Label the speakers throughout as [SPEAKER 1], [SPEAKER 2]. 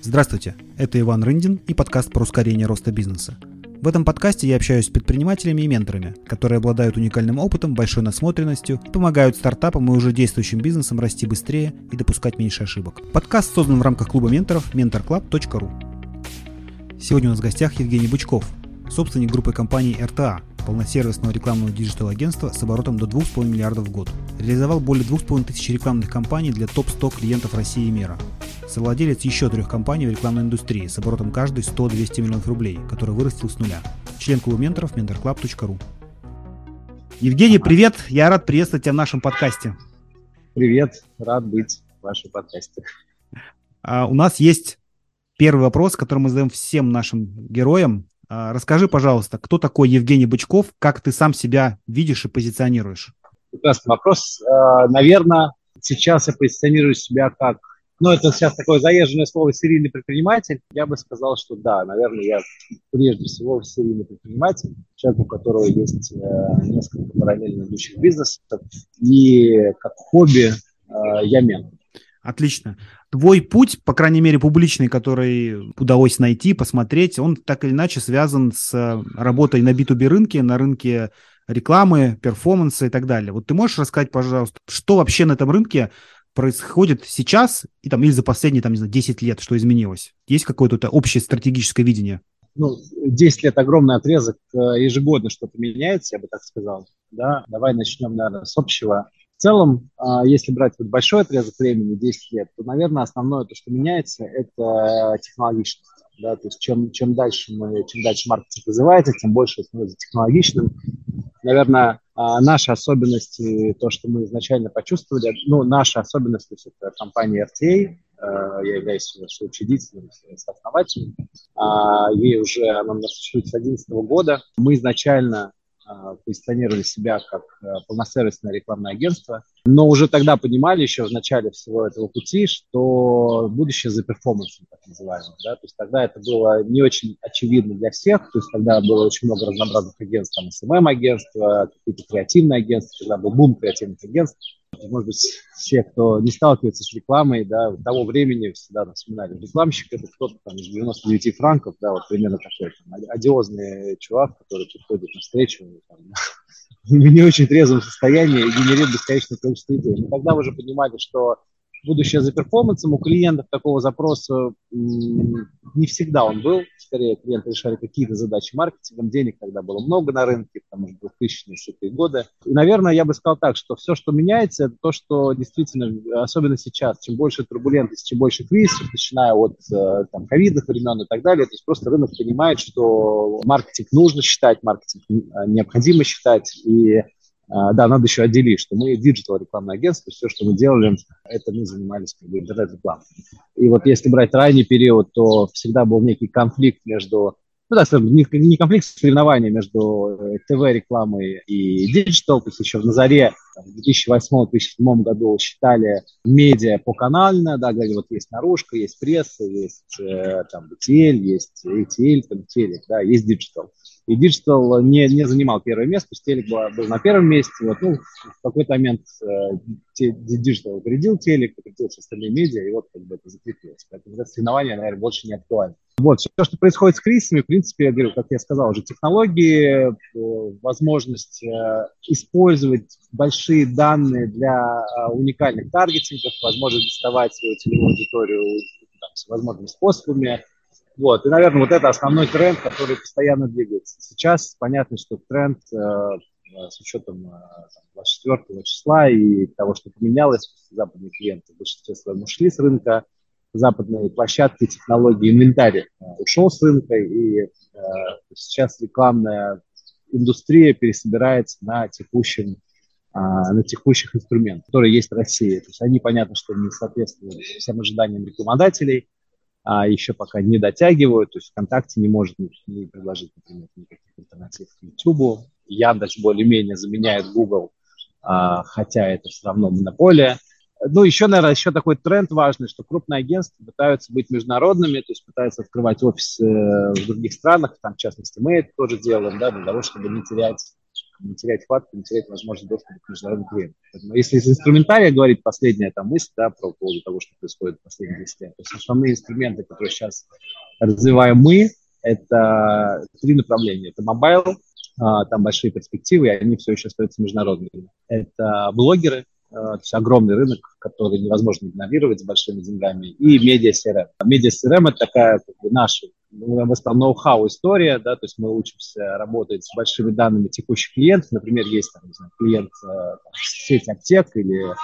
[SPEAKER 1] Здравствуйте, это Иван Рындин и подкаст про ускорение роста бизнеса. В этом подкасте я общаюсь с предпринимателями и менторами, которые обладают уникальным опытом, большой насмотренностью, помогают стартапам и уже действующим бизнесам расти быстрее и допускать меньше ошибок. Подкаст создан в рамках клуба менторов mentorclub.ru. Сегодня у нас в гостях Евгений Бычков, собственник группы компаний RTA, полносервисного рекламного digital-агентства с оборотом до 2,5 миллиардов в год. Реализовал более 2,5 тысяч рекламных кампаний для топ-100 клиентов России и мира. Совладелец еще трех компаний в рекламной индустрии с оборотом каждой 100-200 миллионов рублей, который вырастил с нуля. Член клуба менторов mentorclub.ru. Евгений, привет! Я рад приветствовать тебя в нашем подкасте.
[SPEAKER 2] Привет, рад быть в вашем подкасте.
[SPEAKER 1] А, у нас есть первый вопрос, который мы задаем всем нашим героям. А, расскажи, пожалуйста, кто такой Евгений Бычков, как ты сам себя видишь и позиционируешь?
[SPEAKER 2] Прекрасный вопрос. А, Наверное, сейчас я позиционирую себя как ну, это сейчас такое заезженное слово «серийный предприниматель». Я бы сказал, что да, наверное, я прежде всего серийный предприниматель, человек, у которого есть э, несколько параллельно идущих бизнесов, и как хобби э, я ментор.
[SPEAKER 1] Отлично. Твой путь, по крайней мере, публичный, который удалось найти, посмотреть, он так или иначе связан с работой на B2B рынке, на рынке рекламы, перформанса и так далее. Вот ты можешь рассказать, пожалуйста, что вообще на этом рынке происходит сейчас и там или за последние там, не знаю, 10 лет, что изменилось? Есть какое-то общее стратегическое видение?
[SPEAKER 2] Ну, 10 лет огромный отрезок, э, ежегодно что-то меняется, я бы так сказал. Да? Давай начнем, наверное, с общего. В целом, а, если брать вот большой отрезок времени, 10 лет, то, наверное, основное, то, что меняется, это технологичность. Да? То есть чем, чем, дальше мы, чем дальше маркетинг развивается, тем больше становится технологичным. Наверное, а, наши особенности, то, что мы изначально почувствовали, ну, наши особенности, это компания RTA, э, я являюсь соучредителем, сооснователем. А, ей уже, она у нас существует с 2011 года. Мы изначально позиционировали себя как э, полносервисное рекламное агентство, но уже тогда понимали еще в начале всего этого пути, что будущее за перформансом, так называемым. Да? То есть тогда это было не очень очевидно для всех, то есть тогда было очень много разнообразных агентств, там СММ-агентства, какие-то креативные агентства, тогда был бум креативных агентств. Может быть, все, кто не сталкивается с рекламой, да, того времени всегда вспоминали. Рекламщик – это кто-то там из 99 франков, да, вот примерно такой там, одиозный чувак, который приходит на встречу там, в не очень трезвом состоянии и генерирует бесконечное количество идей. Мы тогда уже понимали, что будущее за перформансом. У клиентов такого запроса не всегда он был. Скорее, клиенты решали какие-то задачи маркетингом. Денег тогда было много на рынке, потому что 2000-е годы. И, наверное, я бы сказал так, что все, что меняется, это то, что действительно, особенно сейчас, чем больше турбулентности, чем больше кризисов, начиная от э, там, ковидных времен и так далее, то есть просто рынок понимает, что маркетинг нужно считать, маркетинг необходимо считать, и да, надо еще отделить, что мы digital рекламное агентство, все, что мы делали, это мы занимались как бы интернет-рекламой. И вот если брать ранний период, то всегда был некий конфликт между, ну да, не, не конфликт, а соревнования между э, ТВ-рекламой и digital, то есть еще на заре в 2008-2007 году считали медиа по канально, да, говорили, вот есть наружка, есть пресса, есть э, там BTL, есть ATL, там телек, да, есть digital. И digital не, не занимал первое место, телек был, был на первом месте. Вот, ну, в какой-то момент э, digital опередил телек, опередил все остальные медиа, и вот как бы это закрепилось. Поэтому это соревнование, наверное, больше не актуально. Вот, все, что происходит с кризисами, в принципе, я говорю, как я сказал, уже технологии, э, возможность э, использовать большие данные для э, уникальных таргетингов, возможность доставать свою целевую аудиторию там, всевозможными способами, вот. И, наверное, вот это основной тренд, который постоянно двигается. Сейчас понятно, что тренд э, э с учетом э, 24 числа и того, что поменялось, западные клиенты в большинстве своем ушли с рынка, западные площадки, технологии, инвентарь э, ушел с рынка, и э, сейчас рекламная индустрия пересобирается на текущем э, на текущих инструментах, которые есть в России. То есть они, понятно, что не соответствуют всем ожиданиям рекламодателей, а еще пока не дотягивают, то есть ВКонтакте не может не предложить, например, никаких альтернатив к YouTube, Яндекс более-менее заменяет Google, а, хотя это все равно монополия. Ну, еще, наверное, еще такой тренд важный, что крупные агентства пытаются быть международными, то есть пытаются открывать офисы в других странах, там, в частности, мы это тоже делаем, да, для того, чтобы не терять не терять хватку, не терять возможность доступа к международным клиентам. Поэтому если из инструментария говорить, последняя там мысль, да, про поводу того, что происходит в последние 10 лет, то есть основные инструменты, которые сейчас развиваем мы, это три направления. Это mobile, а, там большие перспективы, и они все еще остаются международными. Это блогеры, а, то есть огромный рынок, который невозможно игнорировать с большими деньгами, и медиа CRM. Медиа CRM – это такая как бы, наша ну, бы сказал, ноу-хау история, да, то есть мы учимся работать с большими данными текущих клиентов. Например, есть там, не знаю, клиент э, там, сеть аптек или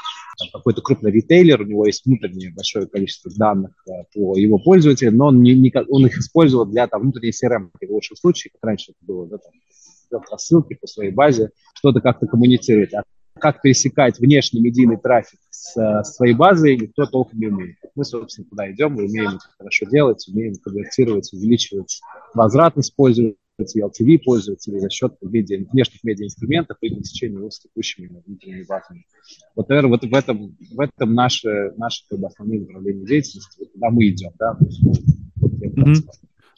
[SPEAKER 2] какой-то крупный ритейлер, у него есть внутреннее большое количество данных э, по его пользователям, но он, не, не, он их использовал для там, внутренней CRM в лучшем случае, как раньше это было, да, там, рассылки по своей базе, что-то как-то коммуницировать. А как пересекать внешний медийный трафик с, своей базой, никто толком не умеет. Мы, собственно, туда идем, мы умеем это хорошо делать, умеем конвертировать, увеличивать возвратность пользователей, LTV пользователей за счет медиа, внешних медиаинструментов и пересечения его с текущими внутренними базами. Вот, наверное, вот в этом, в этом наше, наше как бы, основные направления деятельности, вот куда мы идем. Да? Вот,
[SPEAKER 1] mm-hmm.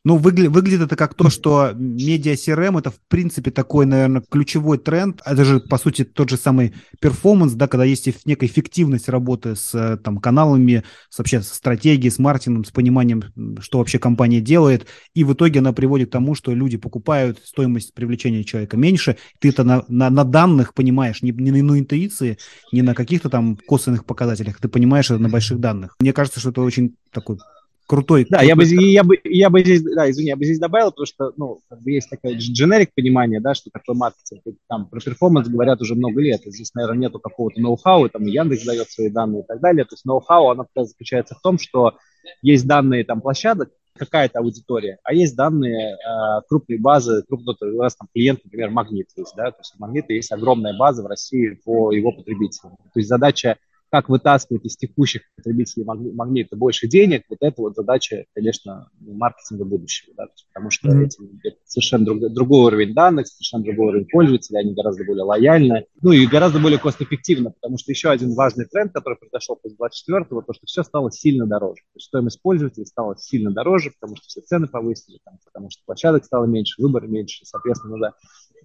[SPEAKER 1] Ну, выгля- выглядит это как то, что медиа CRM это, в принципе, такой, наверное, ключевой тренд. Это же, по сути, тот же самый перформанс, да, когда есть некая эффективность работы с там, каналами, с, вообще с стратегией, с маркетингом, с пониманием, что вообще компания делает. И в итоге она приводит к тому, что люди покупают, стоимость привлечения человека меньше. Ты это на, на, на данных понимаешь, не, не на интуиции, не на каких-то там косвенных показателях. Ты понимаешь это на больших данных. Мне кажется, что это очень такой крутой.
[SPEAKER 2] Да,
[SPEAKER 1] крутой
[SPEAKER 2] я бы, я бы, я бы здесь, да, извини, я бы здесь добавил, потому что, ну, как бы есть такое дженерик понимание, да, что такое маркетинг. Там про перформанс говорят уже много лет. И здесь, наверное, нету какого-то ноу-хау, там Яндекс дает свои данные и так далее. То есть ноу-хау, оно заключается в том, что есть данные там площадок, какая-то аудитория, а есть данные э, крупной базы, крупного, у нас там клиент, например, Магнит есть, да, то есть у Магнита есть огромная база в России по его потребителям. То есть задача как вытаскивать из текущих потребителей магнита больше денег, вот это вот задача, конечно, маркетинга будущего, да, потому что mm-hmm. эти, это совершенно друг, другой уровень данных, совершенно другой уровень пользователей, они гораздо более лояльны, ну и гораздо более кост-эффективно, потому что еще один важный тренд, который произошел после 24-го, то, что все стало сильно дороже. То есть стоимость пользователей стала сильно дороже, потому что все цены повысили, там, потому что площадок стало меньше, выбора меньше, соответственно, надо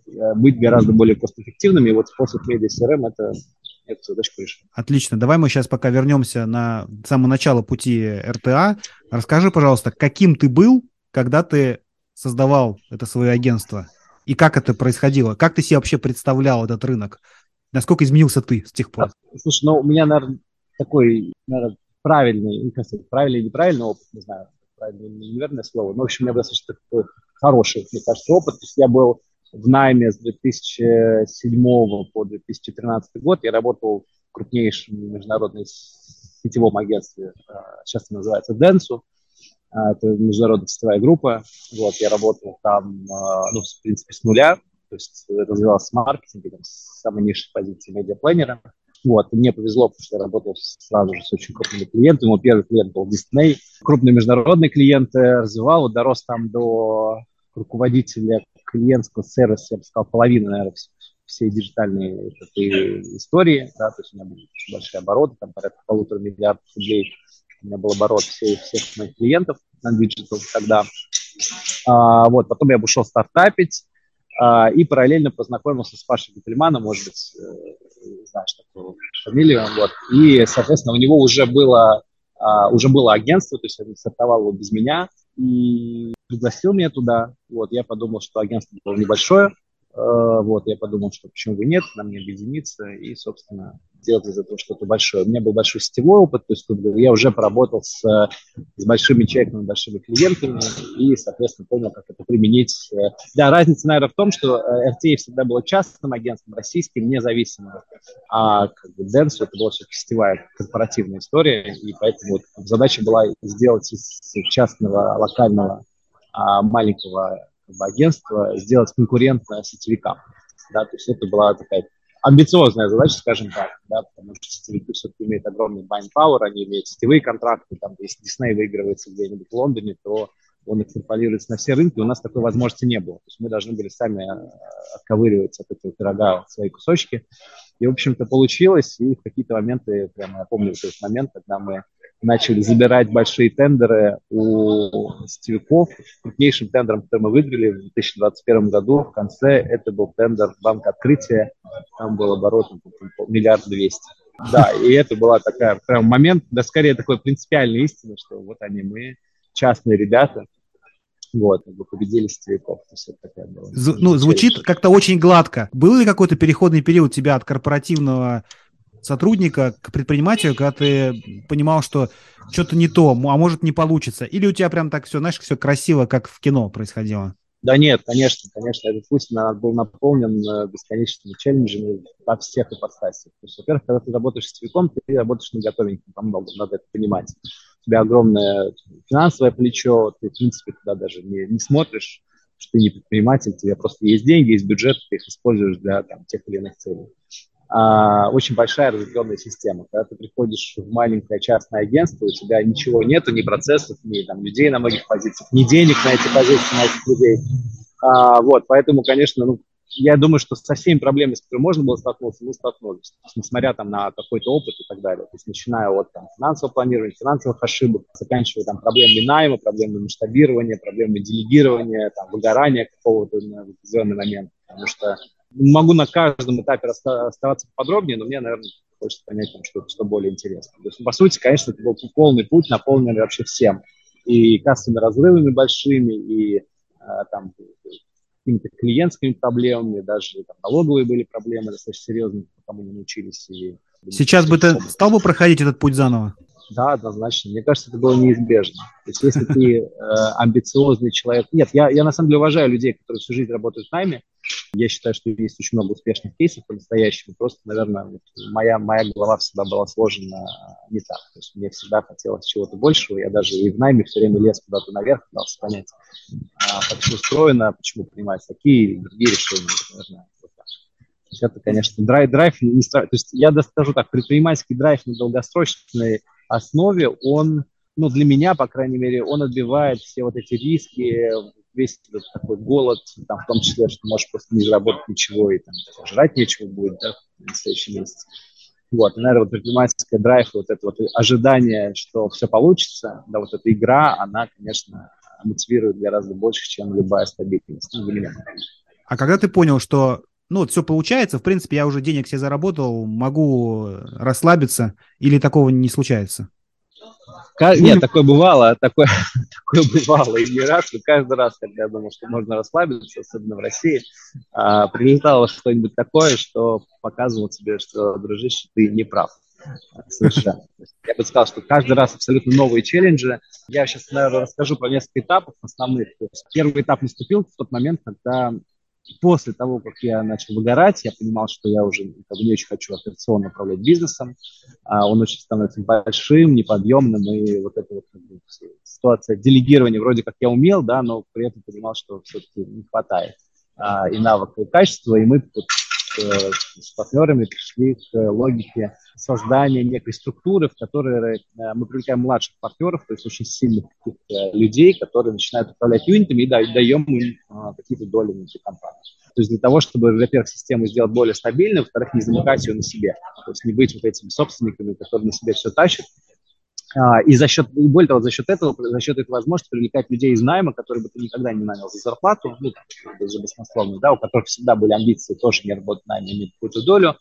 [SPEAKER 2] э, быть гораздо более кост-эффективными, и вот способ медиа CRM это эту задачку решим.
[SPEAKER 1] Отлично. Давай мы сейчас пока вернемся на самое начало пути РТА. Расскажи, пожалуйста, каким ты был, когда ты создавал это свое агентство? И как это происходило? Как ты себе вообще представлял этот рынок? Насколько изменился ты с тех пор?
[SPEAKER 2] Слушай, ну, у меня, наверное, такой, наверное, правильный, не кажется, правильный и неправильный опыт, не знаю, правильное неверное слово, но, в общем, у меня достаточно такой хороший, мне кажется, опыт. То есть я был в найме с 2007 по 2013 год. Я работал в крупнейшем международном сетевом агентстве, а, сейчас это называется Денсу. А, это международная сетевая группа. Вот, я работал там, а, ну, в принципе, с нуля. То есть развивался с маркетингом, с самой низшей позиции медиапланера. Вот, и мне повезло, потому что я работал сразу же с очень крупными клиентами. Мой первый клиент был Disney. Крупные международные клиенты развивал, вот, дорос там до руководителя клиентского сервиса, я бы сказал, половина, наверное, всей диджитальной этой истории, да, то есть у меня были большие обороты, там порядка полутора миллиардов рублей у меня был оборот всех, всех моих клиентов на digital тогда. А, вот, потом я ушел стартапить а, и параллельно познакомился с Пашей Гительманом, может быть, э, знаешь такую фамилию, вот, и, соответственно, у него уже было, а, уже было агентство, то есть он стартовал его без меня, и пригласил меня туда. Вот, я подумал, что агентство было небольшое, Э, вот, я подумал, что почему бы нет, нам не объединиться и, собственно, делать из этого что-то большое. У меня был большой сетевой опыт, то есть я уже поработал с, с большими чеками, большими клиентами и, соответственно, понял, как это применить. Да, разница, наверное, в том, что RTA всегда было частным агентством, российским, независимым, а как бы Dance это была все-таки сетевая корпоративная история, и поэтому вот задача была сделать из частного, локального, маленького как агентство сделать конкурентно сетевикам. Да, то есть это была такая амбициозная задача, скажем так, да, потому что сетевики все-таки имеют огромный buying power, они имеют сетевые контракты, там, если Disney выигрывается где-нибудь в Лондоне, то он экстраполируется на все рынки, у нас такой возможности не было. То есть мы должны были сами э, отковыривать от этого пирога свои кусочки. И, в общем-то, получилось, и в какие-то моменты, прямо я помню этот момент, когда мы начали забирать большие тендеры у сетевиков. Крупнейшим тендером, который мы выиграли в 2021 году, в конце, это был тендер Банка Открытия. Там был оборот миллиард двести. Да, и это была такая прям момент, да скорее такой принципиальной истины, что вот они мы, частные ребята, вот, мы победили сетевиков. То есть это такая была,
[SPEAKER 1] З- ну, звучит как-то очень гладко. Был ли какой-то переходный период у тебя от корпоративного сотрудника к предпринимателю, когда ты понимал, что что-то не то, а может не получится? Или у тебя прям так все, знаешь, все красиво, как в кино происходило?
[SPEAKER 2] Да нет, конечно, конечно, этот путь был наполнен э, бесконечными челленджами во всех ипостасях. То есть, во-первых, когда ты работаешь с сетевиком, ты работаешь на готовеньком, там много, надо это понимать. У тебя огромное финансовое плечо, ты, в принципе, туда даже не, не смотришь, что ты не предприниматель, тебе просто есть деньги, есть бюджет, ты их используешь для там, тех или иных целей а, очень большая разветвленная система. Когда ты приходишь в маленькое частное агентство, у тебя ничего нету, ни процессов, ни там, людей на многих позициях, ни денег на эти позиции, на этих людей. А, вот, поэтому, конечно, ну, я думаю, что со всеми проблемами, с которыми можно было столкнуться, мы столкнулись, несмотря там на какой-то опыт и так далее. То есть начиная от там, финансового планирования, финансовых ошибок, заканчивая там проблемами найма, проблемами масштабирования, проблемами делегирования, там, выгорания какого-то на определенный момент. Потому что Могу на каждом этапе оставаться подробнее, но мне, наверное, хочется понять, там, что, что более интересно. То есть, по сути, конечно, это был полный путь, наполненный вообще всем. И кассовыми разрывами большими, и а, там какими-то клиентскими проблемами, даже там, налоговые были проблемы достаточно серьезные, пока мы не научились. И,
[SPEAKER 1] Сейчас бы ты стал бы проходить этот путь заново?
[SPEAKER 2] Да, однозначно. Мне кажется, это было неизбежно. То есть если ты э, амбициозный человек... Нет, я, я на самом деле уважаю людей, которые всю жизнь работают с нами, я считаю, что есть очень много успешных кейсов по-настоящему. Просто, наверное, вот моя, моя голова всегда была сложена не так. То есть мне всегда хотелось чего-то большего. Я даже и в найме все время лез куда-то наверх, пытался понять, а, как все устроено, почему принимать такие или другие решения. Наверное, вот так. Это, конечно, драйв, драйв не То есть я скажу так, предпринимательский драйв на долгосрочной основе, он, ну, для меня, по крайней мере, он отбивает все вот эти риски, весь этот такой голод, там, в том числе, что можешь просто не заработать ничего и там, жрать нечего будет да, в следующий месяц. Вот, и, наверное, вот предпринимательская драйв, вот это вот ожидание, что все получится, да, вот эта игра, она, конечно, мотивирует гораздо больше, чем любая стабильность. Ну.
[SPEAKER 1] А когда ты понял, что ну, вот все получается, в принципе, я уже денег себе заработал, могу расслабиться, или такого не случается?
[SPEAKER 2] Нет, такое бывало, такое, такое бывало и не раз, и каждый раз, когда я думал, что можно расслабиться, особенно в России, а, прилетало что-нибудь такое, что показывало тебе, что, дружище, ты не прав. Совершенно. Я бы сказал, что каждый раз абсолютно новые челленджи. Я сейчас, наверное, расскажу про несколько этапов основных. Первый этап наступил в тот момент, когда после того, как я начал выгорать, я понимал, что я уже как не очень хочу операционно управлять бизнесом. А он очень становится большим, неподъемным, и вот эта вот как бы, ситуация делегирования вроде как я умел, да, но при этом понимал, что все-таки не хватает а, и навыка, и качества, и мы с партнерами пришли к логике создания некой структуры, в которой э, мы привлекаем младших партнеров, то есть очень сильных людей, которые начинают управлять юнитами и даем им какие-то доли внутри компании. То есть для того, чтобы, во-первых, систему сделать более стабильной, во-вторых, не замыкать ее на себе. То есть не быть вот этими собственниками, которые на себе все тащат, и за счет, и более того, за счет этого, за счет этой возможности привлекать людей из найма, которые бы ты никогда не нанял за зарплату, ну, за баснословную, да, у которых всегда были амбиции тоже не работать на иметь какую-то долю.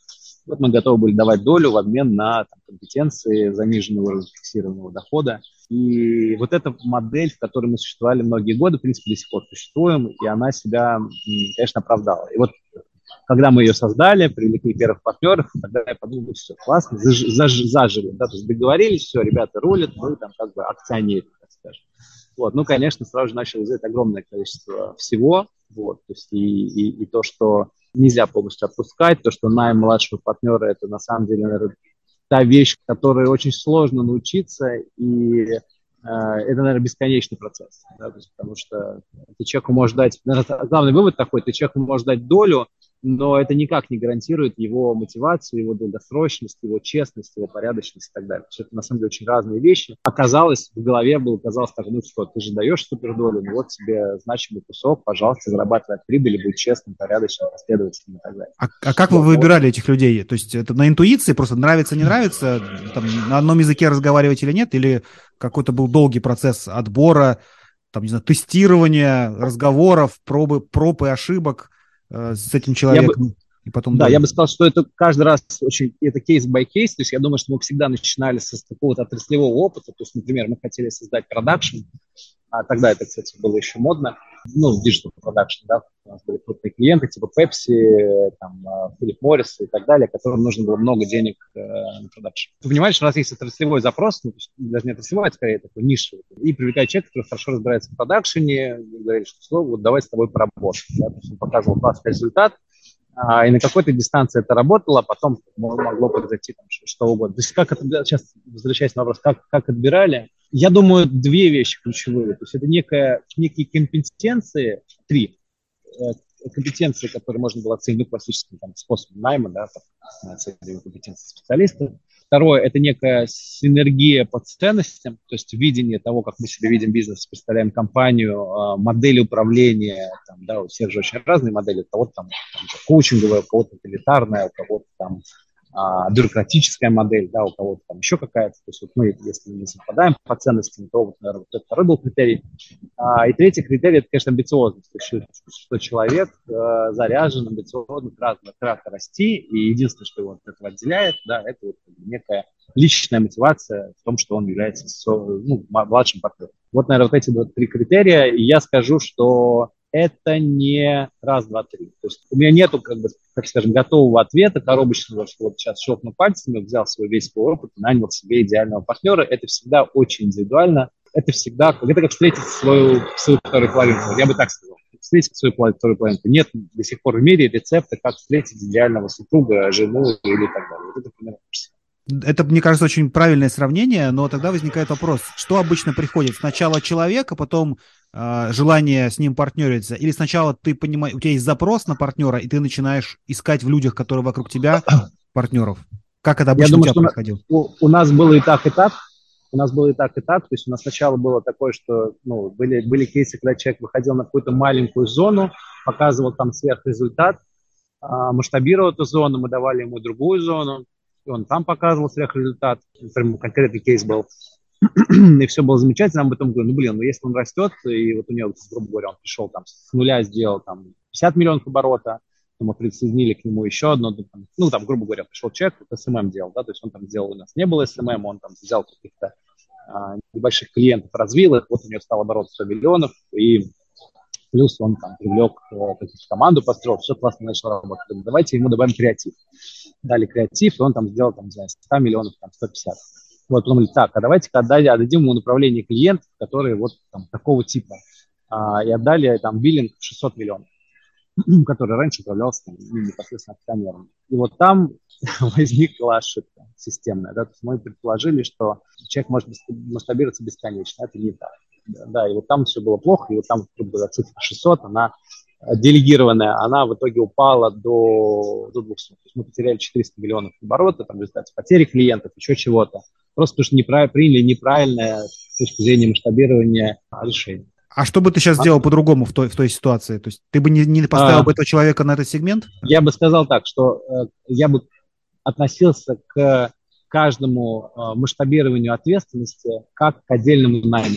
[SPEAKER 2] Вот мы готовы были давать долю в обмен на там, компетенции заниженного фиксированного дохода. И вот эта модель, в которой мы существовали многие годы, в принципе, до сих пор существуем, и она себя, конечно, оправдала. И вот когда мы ее создали, привлекли первых партнеров, тогда я подумал, все, классно, заж, заж, зажили, да, то есть договорились, все, ребята рулят, мы там как бы акционеры, так скажем. Вот, ну, конечно, сразу же начал взять огромное количество всего, вот, то есть и, и, и то, что нельзя полностью отпускать, то, что найм младшего партнера, это на самом деле, наверное, та вещь, которой очень сложно научиться, и э, это, наверное, бесконечный процесс, да, то есть, потому что ты человеку можешь дать, наверное, главный вывод такой, ты человеку можешь дать долю, но это никак не гарантирует его мотивацию, его долгосрочность, его честность, его порядочность и так далее. Это на самом деле очень разные вещи. Оказалось, в голове было, казалось так, ну что, ты же даешь супердолю, ну вот тебе значимый кусок, пожалуйста, зарабатывай от прибыли, будь честным, порядочным, последовательным и так далее.
[SPEAKER 1] А, а как вы выбирали этих людей? То есть это на интуиции, просто нравится, не нравится, там, на одном языке разговаривать или нет, или какой-то был долгий процесс отбора, там, не знаю, тестирования, разговоров, пробы, проб и ошибок – Э, с этим человеком.
[SPEAKER 2] бы, и потом да, я бы сказал, что это каждый раз очень, это кейс by кейс, то есть я думаю, что мы всегда начинали с какого-то отраслевого опыта, то есть, например, мы хотели создать продакшн, а тогда это, кстати, было еще модно, ну, digital production, да, у нас были крупные клиенты, типа Pepsi, там, а, Philip Morris и так далее, которым нужно было много денег э, на продакшн. Ты понимаешь, что у нас есть отраслевой запрос, ну, даже не отраслевой, а скорее такой нишевый, и привлекать человека, который хорошо разбирается в продакшене, и говорит, что, слово, вот давай с тобой поработаем. Да? То есть он показывал классный результат, а, и на какой-то дистанции это работало, а потом могло произойти там, что угодно. То есть как это, сейчас возвращаясь на вопрос, как, как отбирали, я думаю, две вещи ключевые. То есть это некая, некие компетенции, три э, компетенции, которые можно было оценить ну, классическим там, способом найма, да, оцениваем компетенции специалиста. Второе – это некая синергия по ценностям, то есть видение того, как мы себе видим бизнес, представляем компанию, а, модели управления, там, да, у всех же очень разные модели, у кого-то там, там коучинговая, у кого-то утилитарная, у кого-то там а, бюрократическая модель, да, у кого-то там еще какая-то. То есть вот мы, если не совпадаем по ценностям, то, вот, наверное, вот это второй был критерий. А, и третий критерий – это, конечно, амбициозность. То есть, что человек э, заряжен, амбициозно, кратко, кратко расти, и единственное, что его от этого отделяет, да, это вот некая личная мотивация в том, что он является ну, младшим партнером. Вот, наверное, вот эти вот три критерия. И я скажу, что это не раз, два, три. То есть у меня нету, как бы, как скажем, готового ответа коробочного, что вот сейчас щелкну пальцами, взял свой весь свой опыт нанял себе идеального партнера. Это всегда очень индивидуально. Это всегда, это как встретить свою, свою вторую половинку. Я бы так сказал. Встретить свою вторую половинку. Нет до сих пор в мире рецепта, как встретить идеального супруга, жену или так далее. Вот это примерно
[SPEAKER 1] это, мне кажется, очень правильное сравнение, но тогда возникает вопрос, что обычно приходит? Сначала человек, а потом желание с ним партнериться? Или сначала ты понимаешь, у тебя есть запрос на партнера, и ты начинаешь искать в людях, которые вокруг тебя, партнеров? Как это обычно Я думаю, у тебя происходило?
[SPEAKER 2] У, у нас было и так, и так. У нас было и так, и так. То есть у нас сначала было такое, что ну, были, были кейсы, когда человек выходил на какую-то маленькую зону, показывал там сверхрезультат, а, масштабировал эту зону, мы давали ему другую зону, и он там показывал сверхрезультат, прям конкретный кейс был, и все было замечательно, а потом говорю, ну, блин, ну, если он растет, и вот у него, грубо говоря, он пришел там с нуля, сделал там 50 миллионов оборота, мы присоединили к нему еще одно, ну, там, грубо говоря, пришел человек, SMM делал, да, то есть он там сделал, у нас не было SMM, он там взял каких-то а, небольших клиентов, развил их, вот у него стал оборот 100 миллионов, и плюс он там привлек э, команду, построил, все классно начало работать. Давайте ему добавим креатив дали креатив, и он там сделал, там, не знаю, 100 миллионов, там, 150. Вот, говорит, так, а давайте-ка отдадим ему направление клиентов, которые вот там такого типа. А, и отдали там биллинг 600 миллионов, который раньше управлялся там, ну, непосредственно акционером. И вот там возникла ошибка системная. Да? То есть мы предположили, что человек может масштабироваться бесконечно. Это не так. Да, и вот там все было плохо, и вот там, грубо говоря, цифра 600, она делегированная, она в итоге упала до, до 200. То есть мы потеряли 400 миллионов оборота, там, в результате потери клиентов, еще чего-то. Просто потому что неправ... приняли неправильное с точки зрения масштабирования решение.
[SPEAKER 1] А что бы ты сейчас а? сделал по-другому в той, в той ситуации? То есть ты бы не, не поставил а, бы этого человека на этот сегмент?
[SPEAKER 2] Я бы сказал так, что э, я бы относился к каждому э, масштабированию ответственности как к отдельному найму.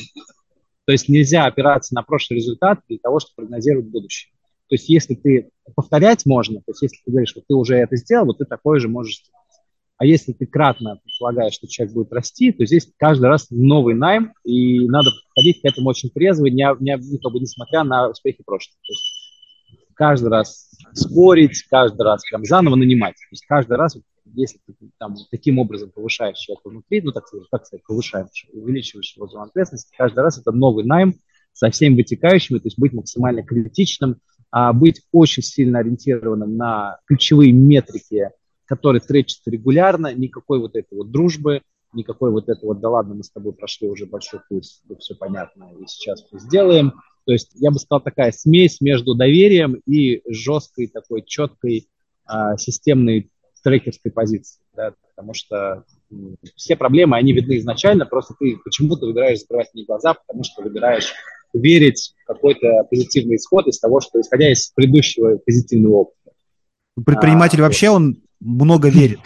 [SPEAKER 2] То есть нельзя опираться на прошлый результат для того, чтобы прогнозировать будущее. То есть если ты повторять можно, то есть если ты говоришь, что ты уже это сделал, вот ты такое же можешь сделать. А если ты кратно предполагаешь, что человек будет расти, то здесь каждый раз новый найм, и надо подходить к этому очень трезво, не, не, не, как бы, несмотря на успехи прошлого. То есть каждый раз спорить, каждый раз прям заново нанимать. То есть каждый раз если ты там таким образом повышаешь человека внутри, ну, так сказать, как сказать, повышаешь, увеличиваешь его зону каждый раз это новый найм со всеми вытекающими, то есть быть максимально критичным, быть очень сильно ориентированным на ключевые метрики, которые тречатся регулярно, никакой вот этой вот дружбы, никакой вот этого, вот, да ладно, мы с тобой прошли уже большой путь, все понятно, и сейчас все сделаем. То есть я бы сказал такая смесь между доверием и жесткой такой четкой а, системной трекерской позиции, да, потому что все проблемы, они видны изначально, просто ты почему-то выбираешь закрывать не глаза, потому что выбираешь верить в какой-то позитивный исход из того, что исходя из предыдущего позитивного опыта.
[SPEAKER 1] Предприниматель а, вообще, он много верит.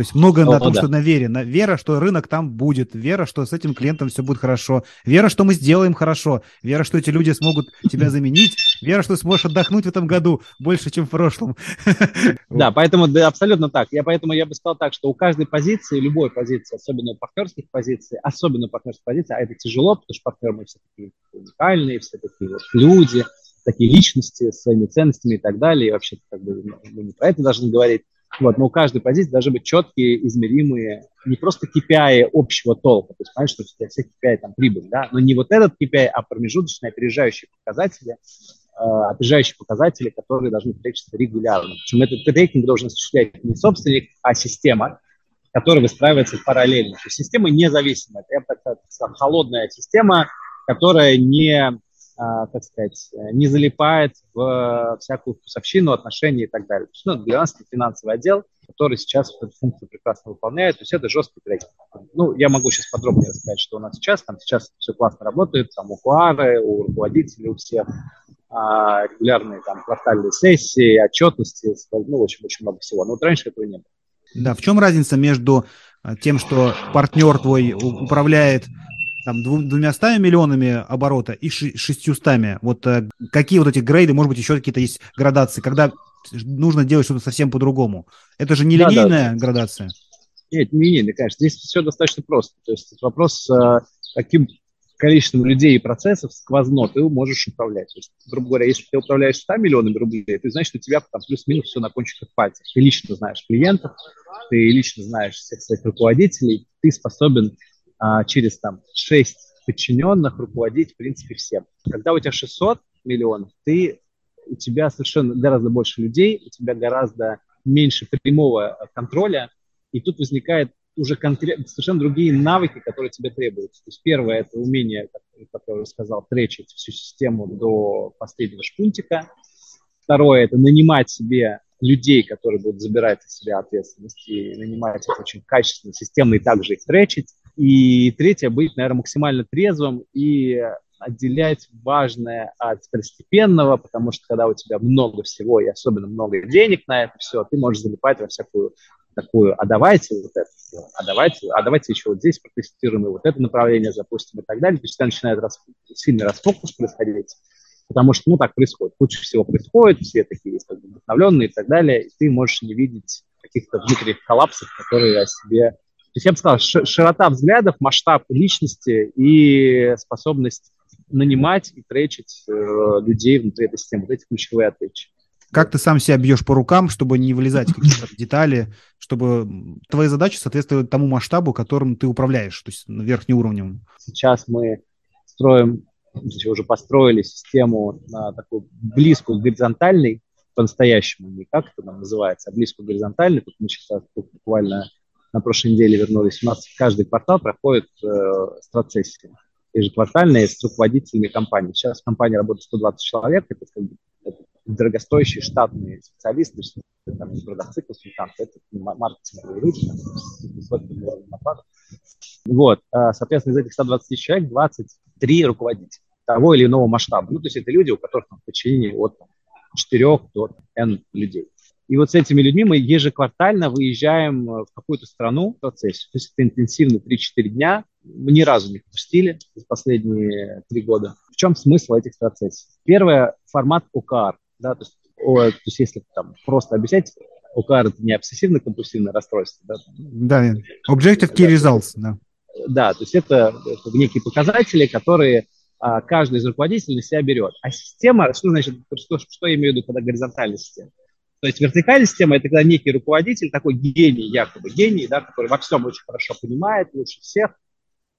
[SPEAKER 1] То есть много О, на том, да. что на вере. На вера, что рынок там будет. Вера, что с этим клиентом все будет хорошо. Вера, что мы сделаем хорошо. Вера, что эти люди смогут тебя заменить. Вера, что сможешь отдохнуть в этом году больше, чем в прошлом.
[SPEAKER 2] Да, поэтому да, абсолютно так. Я поэтому я бы сказал так, что у каждой позиции, любой позиции, особенно у партнерских позиций, особенно у партнерских позиций, а это тяжело, потому что партнеры мы все такие уникальные, все такие вот люди, такие личности с своими ценностями и так далее. И вообще как бы, мы не про это должны говорить. Вот, но у каждой позиции должны быть четкие, измеримые, не просто KPI общего толка, то есть, понимаешь, что у тебя все KPI там прибыль, да, но не вот этот KPI, а промежуточные опережающие показатели, э, опережающие показатели, которые должны трекаться регулярно. Причем этот трекинг должен осуществлять не собственник, а система, которая выстраивается параллельно. То есть система независимая. Это, я бы так сказал, холодная система, которая не так сказать, э, не залипает в всякую вкусовщину, отношения и так далее. То есть, ну, это финансовый отдел, который сейчас эту функцию прекрасно выполняет, то есть это жесткий трекинг. Ну, я могу сейчас подробнее рассказать, что у нас сейчас, там сейчас все классно работает, там у Куары, у руководителей, у всех, а, регулярные там квартальные сессии, отчетности, ну, в общем, очень много всего. Но вот раньше этого не было.
[SPEAKER 1] Да, в чем разница между а, тем, что партнер твой управляет там, двумя стами миллионами оборота и шестьюстами. Вот э, какие вот эти грейды, может быть, еще какие-то есть градации, когда нужно делать что-то совсем по-другому. Это же не да, линейная да. градация.
[SPEAKER 2] Нет, не линейная, конечно. Здесь все достаточно просто. То есть вопрос, э, каким количеством людей и процессов сквозно ты можешь управлять. То есть, грубо говоря, если ты управляешь 100 миллионами рублей, ты знаешь, что у тебя там плюс-минус все на кончиках пальцев. Ты лично знаешь клиентов, ты лично знаешь всех своих руководителей, ты способен а, через там 6 подчиненных руководить, в принципе, всем. Когда у тебя 600 миллионов, ты, у тебя совершенно гораздо больше людей, у тебя гораздо меньше прямого контроля, и тут возникает уже конкретно совершенно другие навыки, которые тебе требуются. То есть первое – это умение, как я уже сказал, тречить всю систему до последнего шпунтика. Второе – это нанимать себе людей, которые будут забирать из себя ответственность и нанимать их очень качественно, системно и также их тречить. И третье, быть, наверное, максимально трезвым и отделять важное от второстепенного, потому что когда у тебя много всего и особенно много денег на это все, ты можешь залипать во всякую такую, а давайте вот это а давайте, а давайте еще вот здесь протестируем, и вот это направление запустим и так далее. То есть начинает рас, сильный расфокус происходить, потому что, ну, так происходит. Куча всего происходит, все такие есть вдохновленные и так далее, и ты можешь не видеть каких-то внутренних коллапсов, которые о себе то есть я бы сказал, широта взглядов, масштаб личности и способность нанимать и тречить э, людей внутри этой системы. Вот эти ключевые отличия.
[SPEAKER 1] Как ты сам себя бьешь по рукам, чтобы не вылезать в какие-то детали, чтобы твои задачи соответствовали тому масштабу, которым ты управляешь, то есть верхним уровнем?
[SPEAKER 2] Сейчас мы строим, уже построили систему на такую близкую горизонтальной, по-настоящему, не как это нам называется, а близкую к горизонтальной. Тут мы сейчас буквально на прошлой неделе вернулись. У нас каждый квартал проходит э, страцессия ежеквартальные с руководителями компании. Сейчас в компании работает 120 человек, это, это дорогостоящие штатные специалисты, там, не продавцы, консультанты, это маркетинговые люди, Вот, э, соответственно, из этих 120 человек 23 руководителя того или иного масштаба. Ну, то есть это люди, у которых там, в подчинении от 4 до N людей. И вот с этими людьми мы ежеквартально выезжаем э, в какую-то страну в процессе. То есть это интенсивно 3-4 дня. Мы ни разу не пропустили за последние три года. В чем смысл этих процессов? Первое – формат ОКР. Да, то, есть, о, то есть если там просто объяснять, ОКР – это не обсессивно-компульсивное расстройство. Да,
[SPEAKER 1] да Objective Key Results. Да,
[SPEAKER 2] да то есть это, это некие показатели, которые а, каждый из руководителей на себя берет. А система, что значит, что, что я имею в виду, когда горизонтальная система? То есть вертикальная система – это когда некий руководитель, такой гений, якобы гений, да, который во всем очень хорошо понимает, лучше всех,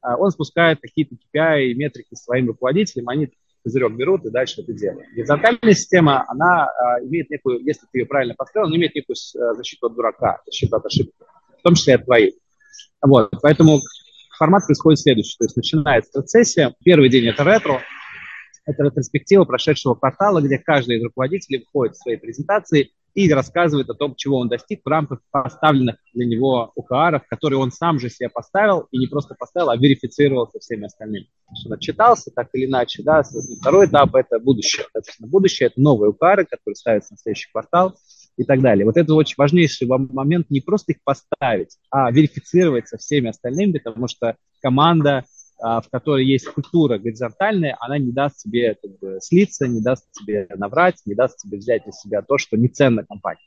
[SPEAKER 2] а, он спускает какие-то KPI и метрики своим руководителям, они козырек берут и дальше это делают. Горизонтальная система, она а, имеет некую, если ты ее правильно построил, она имеет некую а, защиту от дурака, защиту от ошибки, в том числе от твоей. Вот, поэтому формат происходит следующий. То есть начинается процессия, первый день это ретро, Это ретроспектива прошедшего квартала, где каждый из руководителей выходит в своей презентации и рассказывает о том, чего он достиг в рамках поставленных для него УКРов, которые он сам же себе поставил, и не просто поставил, а верифицировал со всеми остальными. Он отчитался так или иначе. Да. Второй этап – это будущее. Соответственно, будущее – это новые УКРы, которые ставятся на следующий квартал и так далее. Вот это очень важнейший момент, не просто их поставить, а верифицировать со всеми остальными, потому что команда в которой есть культура горизонтальная, она не даст тебе как бы, слиться, не даст тебе наврать, не даст тебе взять на себя то, что не ценно компании.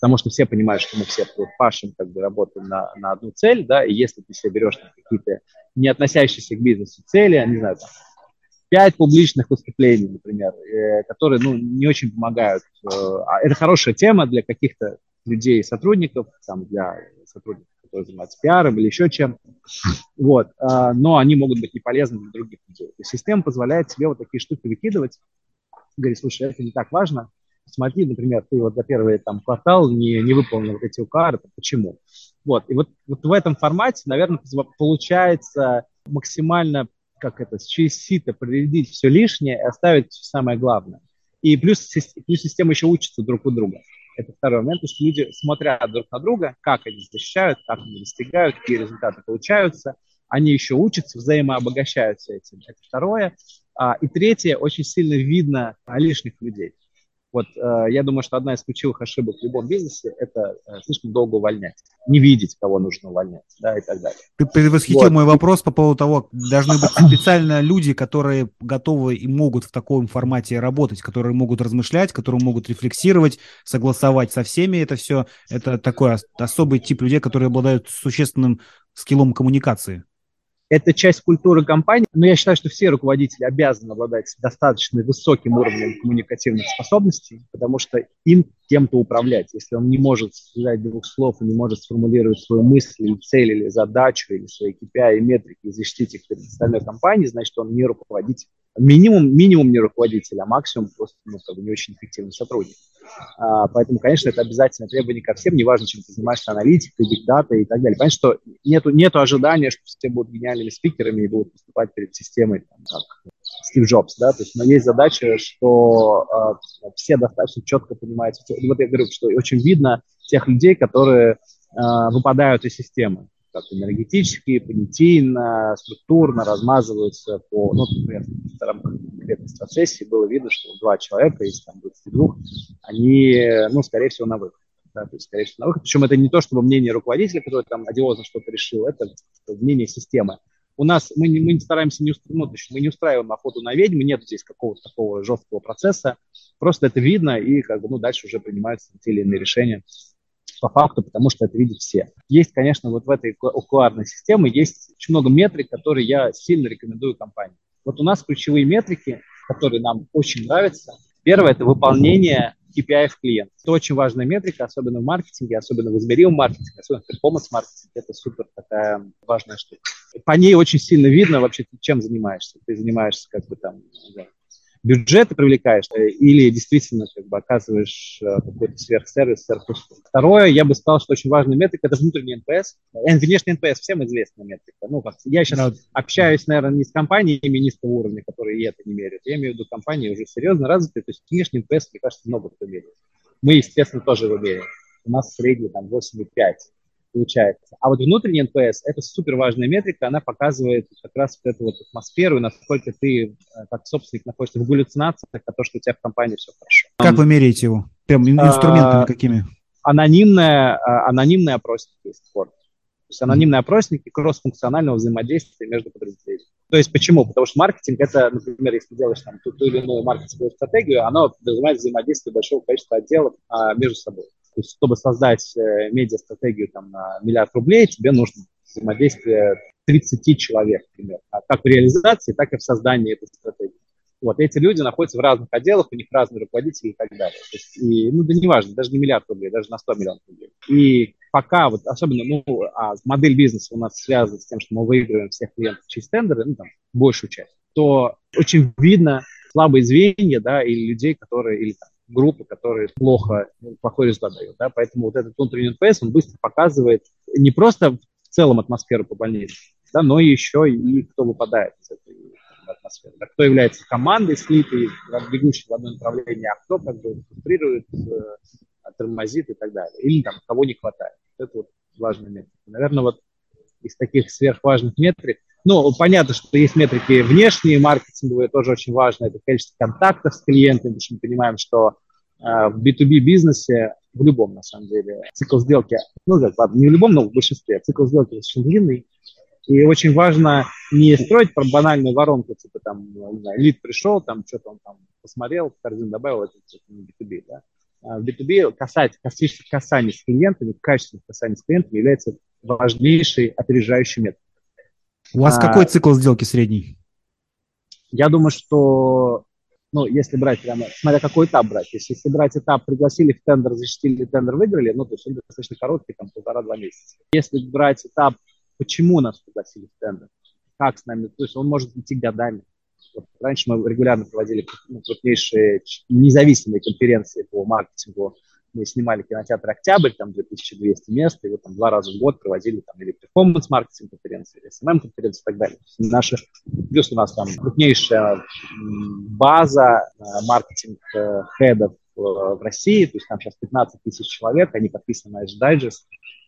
[SPEAKER 2] Потому что все понимают, что мы все пашем, как бы работаем на, на одну цель, да, и если ты себе берешь какие-то не относящиеся к бизнесу цели, не знаю, там, пять публичных выступлений, например, э, которые ну, не очень помогают. Э, а это хорошая тема для каких-то людей, сотрудников, там, для сотрудников которые занимаются пиаром или еще чем. Вот. А, но они могут быть не полезны для других людей. То система позволяет себе вот такие штуки выкидывать. Говорит, слушай, это не так важно. Смотри, например, ты вот за первый там, квартал не, не выполнил вот эти УКР, почему? Вот. И вот, вот в этом формате, наверное, получается максимально как это, через сито прорядить все лишнее и оставить самое главное. И плюс, плюс система еще учится друг у друга. Это второй момент, то, что люди смотрят друг на друга, как они защищают, как они достигают, какие результаты получаются. Они еще учатся, взаимообогащаются этим. Это второе. А, и третье, очень сильно видно лишних людей. Вот э, я думаю, что одна из ключевых ошибок в любом бизнесе – это э, слишком долго увольнять, не видеть, кого нужно увольнять, да, и так далее.
[SPEAKER 1] Ты предвосхитил вот. мой вопрос по поводу того, должны быть специально люди, которые готовы и могут в таком формате работать, которые могут размышлять, которые могут рефлексировать, согласовать со всеми это все. Это такой особый тип людей, которые обладают существенным скиллом коммуникации.
[SPEAKER 2] Это часть культуры компании, но я считаю, что все руководители обязаны обладать достаточно высоким уровнем коммуникативных способностей, потому что им кем-то управлять. Если он не может сказать двух слов, не может сформулировать свою мысль или цель, или задачу, или свои KPI и метрики, и защитить их перед остальной компанией, значит, он не руководитель. Минимум, минимум не руководитель, а максимум просто ну, как бы не очень эффективный сотрудник. А, поэтому, конечно, это обязательное требование ко всем, неважно, чем ты занимаешься, аналитикой, дикдатой и так далее. Понятно, что нету, нету ожидания, что все будут гениальными спикерами и будут выступать перед системой, там, как Стив Джобс, да, то есть, но есть задача, что э, все достаточно четко понимают. Вот я говорю, что очень видно тех людей, которые э, выпадают из системы как энергетически, понятийно, структурно размазываются по, ну, например, в рамках конкретной сессии было видно, что два человека из там 22, они, ну, скорее всего, на выход. Да, то есть, скорее всего, на выход. Причем это не то, чтобы мнение руководителя, который там одиозно что-то решил, это мнение системы. У нас мы не, мы не стараемся не устраивать, ну, мы не устраиваем охоту на ведьм, нет здесь какого-то такого жесткого процесса, просто это видно, и как бы, ну, дальше уже принимаются те или иные решения по факту, потому что это видят все. Есть, конечно, вот в этой окулярной системе есть очень много метрик, которые я сильно рекомендую компании. Вот у нас ключевые метрики, которые нам очень нравятся. Первое – это выполнение KPI клиента. Это очень важная метрика, особенно в маркетинге, особенно в измеримом маркетинге, особенно в performance-маркетинге. Это супер такая важная штука. По ней очень сильно видно вообще, чем занимаешься. Ты занимаешься как бы там бюджеты привлекаешь э, или действительно как бы оказываешь э, какой-то сверхсервис, сверхуслуг. Второе, я бы сказал, что очень важная метрика – это внутренний NPS. Э, внешний NPS всем известная метрика. Ну, как, я сейчас да. общаюсь, наверное, не с компаниями низкого уровня, которые и это не меряют. Я имею в виду компании уже серьезно развитые, то есть внешний NPS, мне кажется, много кто меряет. Мы, естественно, тоже его меряем. У нас средний там 8,5 получается. А вот внутренний NPS – это супер важная метрика, она показывает как раз вот эту вот атмосферу, насколько ты, э, как собственник, находишься в галлюцинациях, а то, что у тебя в компании все хорошо.
[SPEAKER 1] Как вы меряете его? Прям а, инструментами а, какими?
[SPEAKER 2] Анонимная, анонимные опросники есть спорт. То есть анонимные опросники кросс-функционального взаимодействия между подразделениями. То есть почему? Потому что маркетинг это, например, если делаешь там ту, ту или иную маркетинговую стратегию, оно подразумевает взаимодействие большого количества отделов а, между собой. То есть, чтобы создать э, медиа-стратегию там, на миллиард рублей, тебе нужно взаимодействие 30 человек, например, а как в реализации, так и в создании этой стратегии. Вот, эти люди находятся в разных отделах, у них разные руководители и так далее. То есть, и, ну, да неважно, даже не миллиард рублей, даже на 100 миллионов рублей. И пока, вот, особенно, ну, а модель бизнеса у нас связана с тем, что мы выигрываем всех клиентов через тендеры, ну, там, большую часть, то очень видно слабые звенья, да, или людей, которые, или там, группы, которые плохо, плохой результат дают. Да? Поэтому вот этот внутренний NPS, он быстро показывает не просто в целом атмосферу по больнице, да, но еще и кто выпадает из этой атмосфера. Да, кто является командой слитой, бегущей в одно направление, а кто как бы фрустрирует, э, тормозит и так далее. Или там кого не хватает. Это вот важный метрик. Наверное, вот из таких сверхважных метрик, ну, понятно, что есть метрики внешние, маркетинговые, тоже очень важно, это количество контактов с клиентами, потому что мы понимаем, что э, в B2B бизнесе, в любом, на самом деле, цикл сделки, ну, как, ладно, не в любом, но в большинстве, цикл сделки очень длинный, и очень важно не строить про банальную воронку, типа там, не знаю, лид пришел, там что-то он там посмотрел, в корзину добавил, это, это не B2B, да. А в B2B касать, касающих касаний с клиентами, качественных касаний с клиентами является важнейший опережающий метод.
[SPEAKER 1] У вас а, какой цикл сделки средний?
[SPEAKER 2] Я думаю, что, ну, если брать прямо, смотря какой этап брать, если, если брать этап, пригласили в тендер, защитили тендер, выиграли, ну, то есть он достаточно короткий, там, полтора-два месяца. Если брать этап почему нас пригласили в тендер, как с нами, то есть он может идти годами. Вот раньше мы регулярно проводили ну, крупнейшие независимые конференции по маркетингу. Мы снимали кинотеатр «Октябрь», там 2200 мест, и вот там два раза в год проводили там или перформанс-маркетинг конференции, или SMM-конференции и так далее. Наши, плюс у нас там крупнейшая база э, маркетинг-хедов э, в России, то есть там сейчас 15 тысяч человек, они подписаны на Edge Digest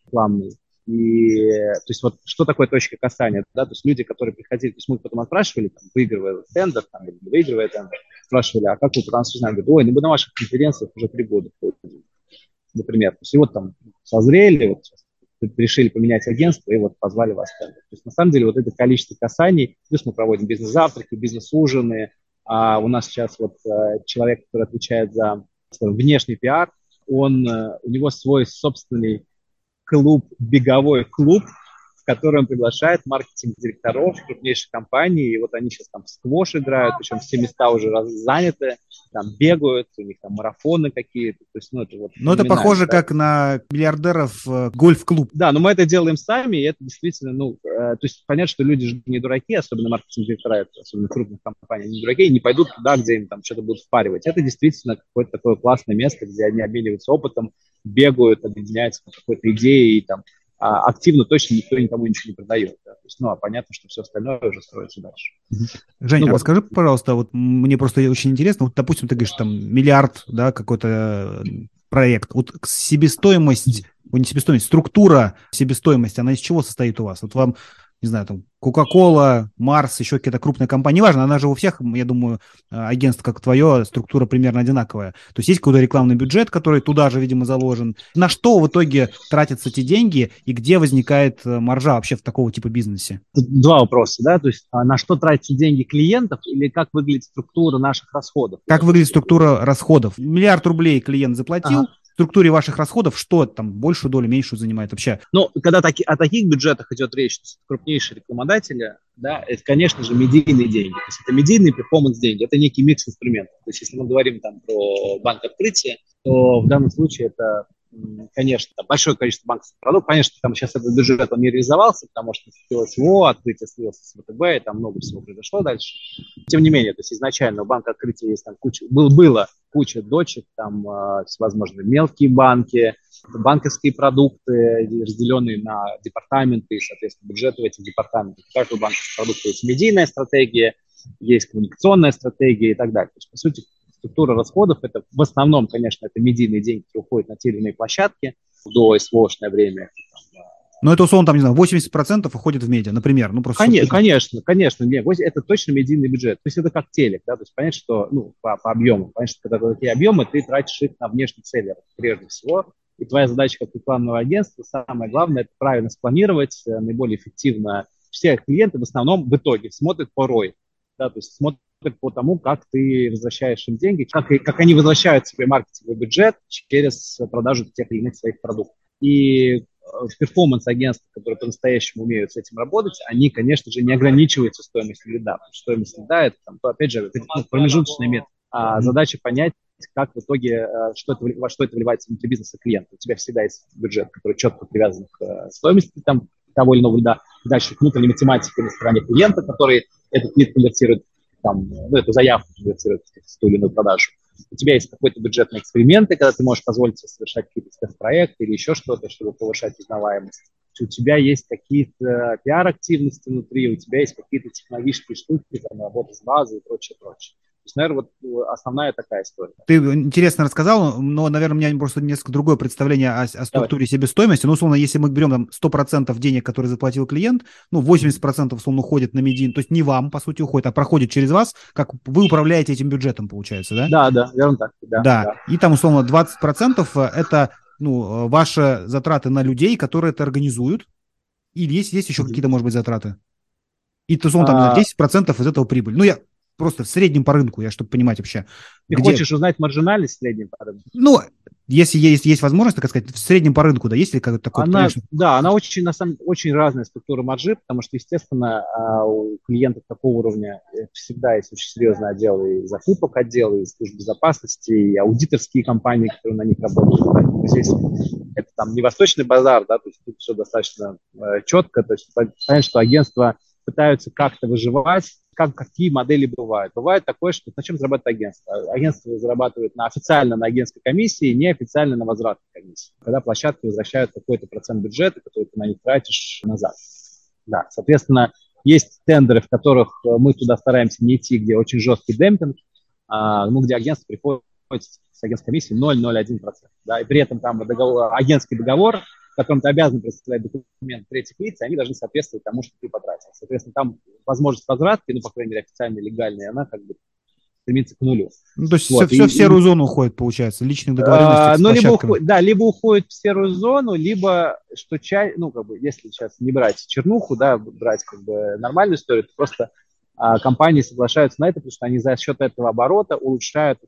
[SPEAKER 2] рекламный, и, то есть, вот что такое точка касания, да, то есть люди, которые приходили, то есть мы потом спрашивали, там, выигрывая тендер, там, или не выигрывая тендер, спрашивали, а как вы трансфер знаем? Говорят, ой, ну мы на ваших конференциях уже три года ходим, например. То есть, вот там созрели, вот решили поменять агентство и вот позвали вас. То есть, на самом деле, вот это количество касаний, плюс мы проводим бизнес-завтраки, бизнес-ужины, а у нас сейчас вот э, человек, который отвечает за скажем, внешний пиар, он, э, у него свой собственный клуб, беговой клуб, который он приглашает маркетинг-директоров крупнейших компаний, и вот они сейчас там в сквош играют, причем все места уже заняты, там бегают, у них там марафоны какие-то, то есть, ну, это вот...
[SPEAKER 1] Ну, это похоже да. как на миллиардеров э, гольф-клуб.
[SPEAKER 2] Да, но мы это делаем сами, и это действительно, ну, э, то есть понятно, что люди же не дураки, особенно маркетинг-директора, особенно крупных компаний, они не дураки, и не пойдут туда, где им там что-то будут впаривать. Это действительно какое-то такое классное место, где они обмениваются опытом, бегают, объединяются по какой-то идее и там а, активно точно никто никому ничего не продает. Да? То есть, ну, а понятно, что все остальное уже строится дальше.
[SPEAKER 1] Женя, ну, расскажи, вот. пожалуйста, вот мне просто очень интересно, вот, допустим, ты говоришь, там, миллиард, да, какой-то проект, вот себестоимость, не себестоимость, структура себестоимости, она из чего состоит у вас? Вот вам не знаю, там, Coca-Cola, Марс, еще какие-то крупные компании, неважно, она же у всех, я думаю, агентств, как твое, структура примерно одинаковая. То есть есть какой-то рекламный бюджет, который туда же, видимо, заложен. На что в итоге тратятся эти деньги и где возникает э, маржа вообще в такого типа бизнесе?
[SPEAKER 2] Два вопроса, да, то есть а на что тратятся деньги клиентов или как выглядит структура наших расходов?
[SPEAKER 1] Как выглядит структура расходов? Миллиард рублей клиент заплатил, ага структуре ваших расходов, что там большую долю, меньшую занимает вообще?
[SPEAKER 2] Ну, когда таки, о таких бюджетах идет речь, крупнейшие рекламодатели, да, это, конечно же, медийные деньги. То есть это медийные перформанс-деньги, это некий микс инструментов. То есть если мы говорим там про банк открытия, то в данном случае это конечно, там большое количество банковских продуктов. Конечно, там сейчас этот бюджет он не реализовался, потому что слилось ВО, открытие слилось с ВТБ, и там много всего произошло дальше. Тем не менее, то есть изначально у банка открытия есть там куча, был, было куча дочек, там всевозможные мелкие банки, банковские продукты, разделенные на департаменты, и, соответственно, бюджеты в этих департаментах. У каждого банковского есть медийная стратегия, есть коммуникационная стратегия и так далее. То есть, по сути, структура расходов, это в основном, конечно, это медийные деньги, которые уходят на те или иные площадки до СВОшное время.
[SPEAKER 1] Но это, условно, там, не знаю, 80% уходит в медиа, например. Ну,
[SPEAKER 2] просто конечно, конечно, конечно. Нет, это точно медийный бюджет. То есть это как телек, да, то есть понятно, что, ну, по, по объему. Понятно, что когда такие объемы, ты тратишь их на внешний цель прежде всего. И твоя задача как рекламного агентства, самое главное, это правильно спланировать, э, наиболее эффективно. Все клиенты в основном в итоге смотрят по ROI, да, то есть смотрят по тому, как ты возвращаешь им деньги, как, как они возвращают себе маркетинговый бюджет через продажу тех или иных своих продуктов. И перформанс-агентства, которые по-настоящему умеют с этим работать, они, конечно же, не ограничиваются стоимостью лида. Стоимость лида – это, там, опять же, ну, промежуточный метод. А задача понять, как в итоге, э, что это, во что это вливается внутри бизнеса клиента. У тебя всегда есть бюджет, который четко привязан к э, стоимости там, того или иного лида. Дальше внутренняя математика на стороне клиента, который этот лид конвертирует там, ну, эту заявку конвертировать в ту или иную продажу. У тебя есть какой-то бюджет на эксперименты, когда ты можешь позволить себе совершать какие-то спецпроекты или еще что-то, чтобы повышать узнаваемость. у тебя есть какие-то пиар-активности внутри, у тебя есть какие-то технологические штуки, там, работа с базой и прочее, прочее есть, наверное, вот э, основная такая история.
[SPEAKER 1] Ты интересно рассказал, но, наверное, у меня просто несколько другое представление о, о структуре Давай. себестоимости. Ну, условно, если мы берем там 100% денег, которые заплатил клиент, ну, 80% условно уходит на медиин, то есть не вам, по сути, уходит, а проходит через вас, как вы управляете этим бюджетом, получается, да?
[SPEAKER 2] Да, да, верно так. Да,
[SPEAKER 1] да. да. И там, условно, 20% это ну, э, ваши затраты на людей, которые это организуют, или есть, есть еще какие-то, может быть, затраты? И, то, условно, там, а... 10% из этого прибыль. Ну, я просто в среднем по рынку, я чтобы понимать вообще.
[SPEAKER 2] Ты где... хочешь узнать маржинальность в среднем по рынку?
[SPEAKER 1] Ну, если есть, есть возможность, так сказать, в среднем по рынку, да, есть ли какой-то такой?
[SPEAKER 2] Она, конечно... Да, она очень, на самом очень разная структура маржи, потому что, естественно, а, у клиентов такого уровня э, всегда есть очень серьезный отдел и закупок отдел, и служб безопасности, и аудиторские компании, которые на них работают. Поэтому здесь это там не восточный базар, да, то есть тут все достаточно э, четко, то есть понятно, что агентство пытаются как-то выживать, как, какие модели бывают. Бывает такое, что на чем зарабатывает агентство? Агентство зарабатывает на, официально на агентской комиссии, неофициально на возвратной комиссии. Когда площадки возвращают какой-то процент бюджета, который ты на них тратишь назад. Да, соответственно, есть тендеры, в которых мы туда стараемся не идти, где очень жесткий демпинг, а, ну, где агентство приходит с агентской комиссией 0,01%. Да, и при этом там договор, агентский договор которым ты обязан представлять документ третьих лиц, и они должны соответствовать тому, что ты потратил. Соответственно, там возможность возвратки, ну, по крайней мере, официальная, легальная, она как бы стремится к нулю.
[SPEAKER 1] Ну, то есть вот. все, все и, в серую и, зону уходит, получается, личных договоренностей а,
[SPEAKER 2] ну, либо уходит, Да, либо уходит в серую зону, либо, что чай, ну, как бы, если сейчас не брать чернуху, да, брать как бы нормальную историю, то просто а, компании соглашаются на это, потому что они за счет этого оборота улучшают,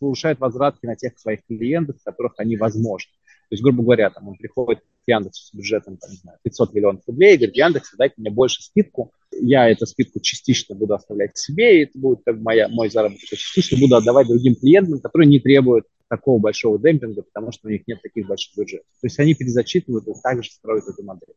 [SPEAKER 2] улучшают возвратки на тех своих клиентов, которых они возможны. То есть, грубо говоря, там он приходит к Яндексу с бюджетом, там, не знаю, 500 миллионов рублей и говорит, Яндекс, дайте мне больше скидку, я эту скидку частично буду оставлять себе, и это будет как моя, мой заработок, частично буду отдавать другим клиентам, которые не требуют такого большого демпинга, потому что у них нет таких больших бюджетов. То есть они перезачитывают и также строят эту модель.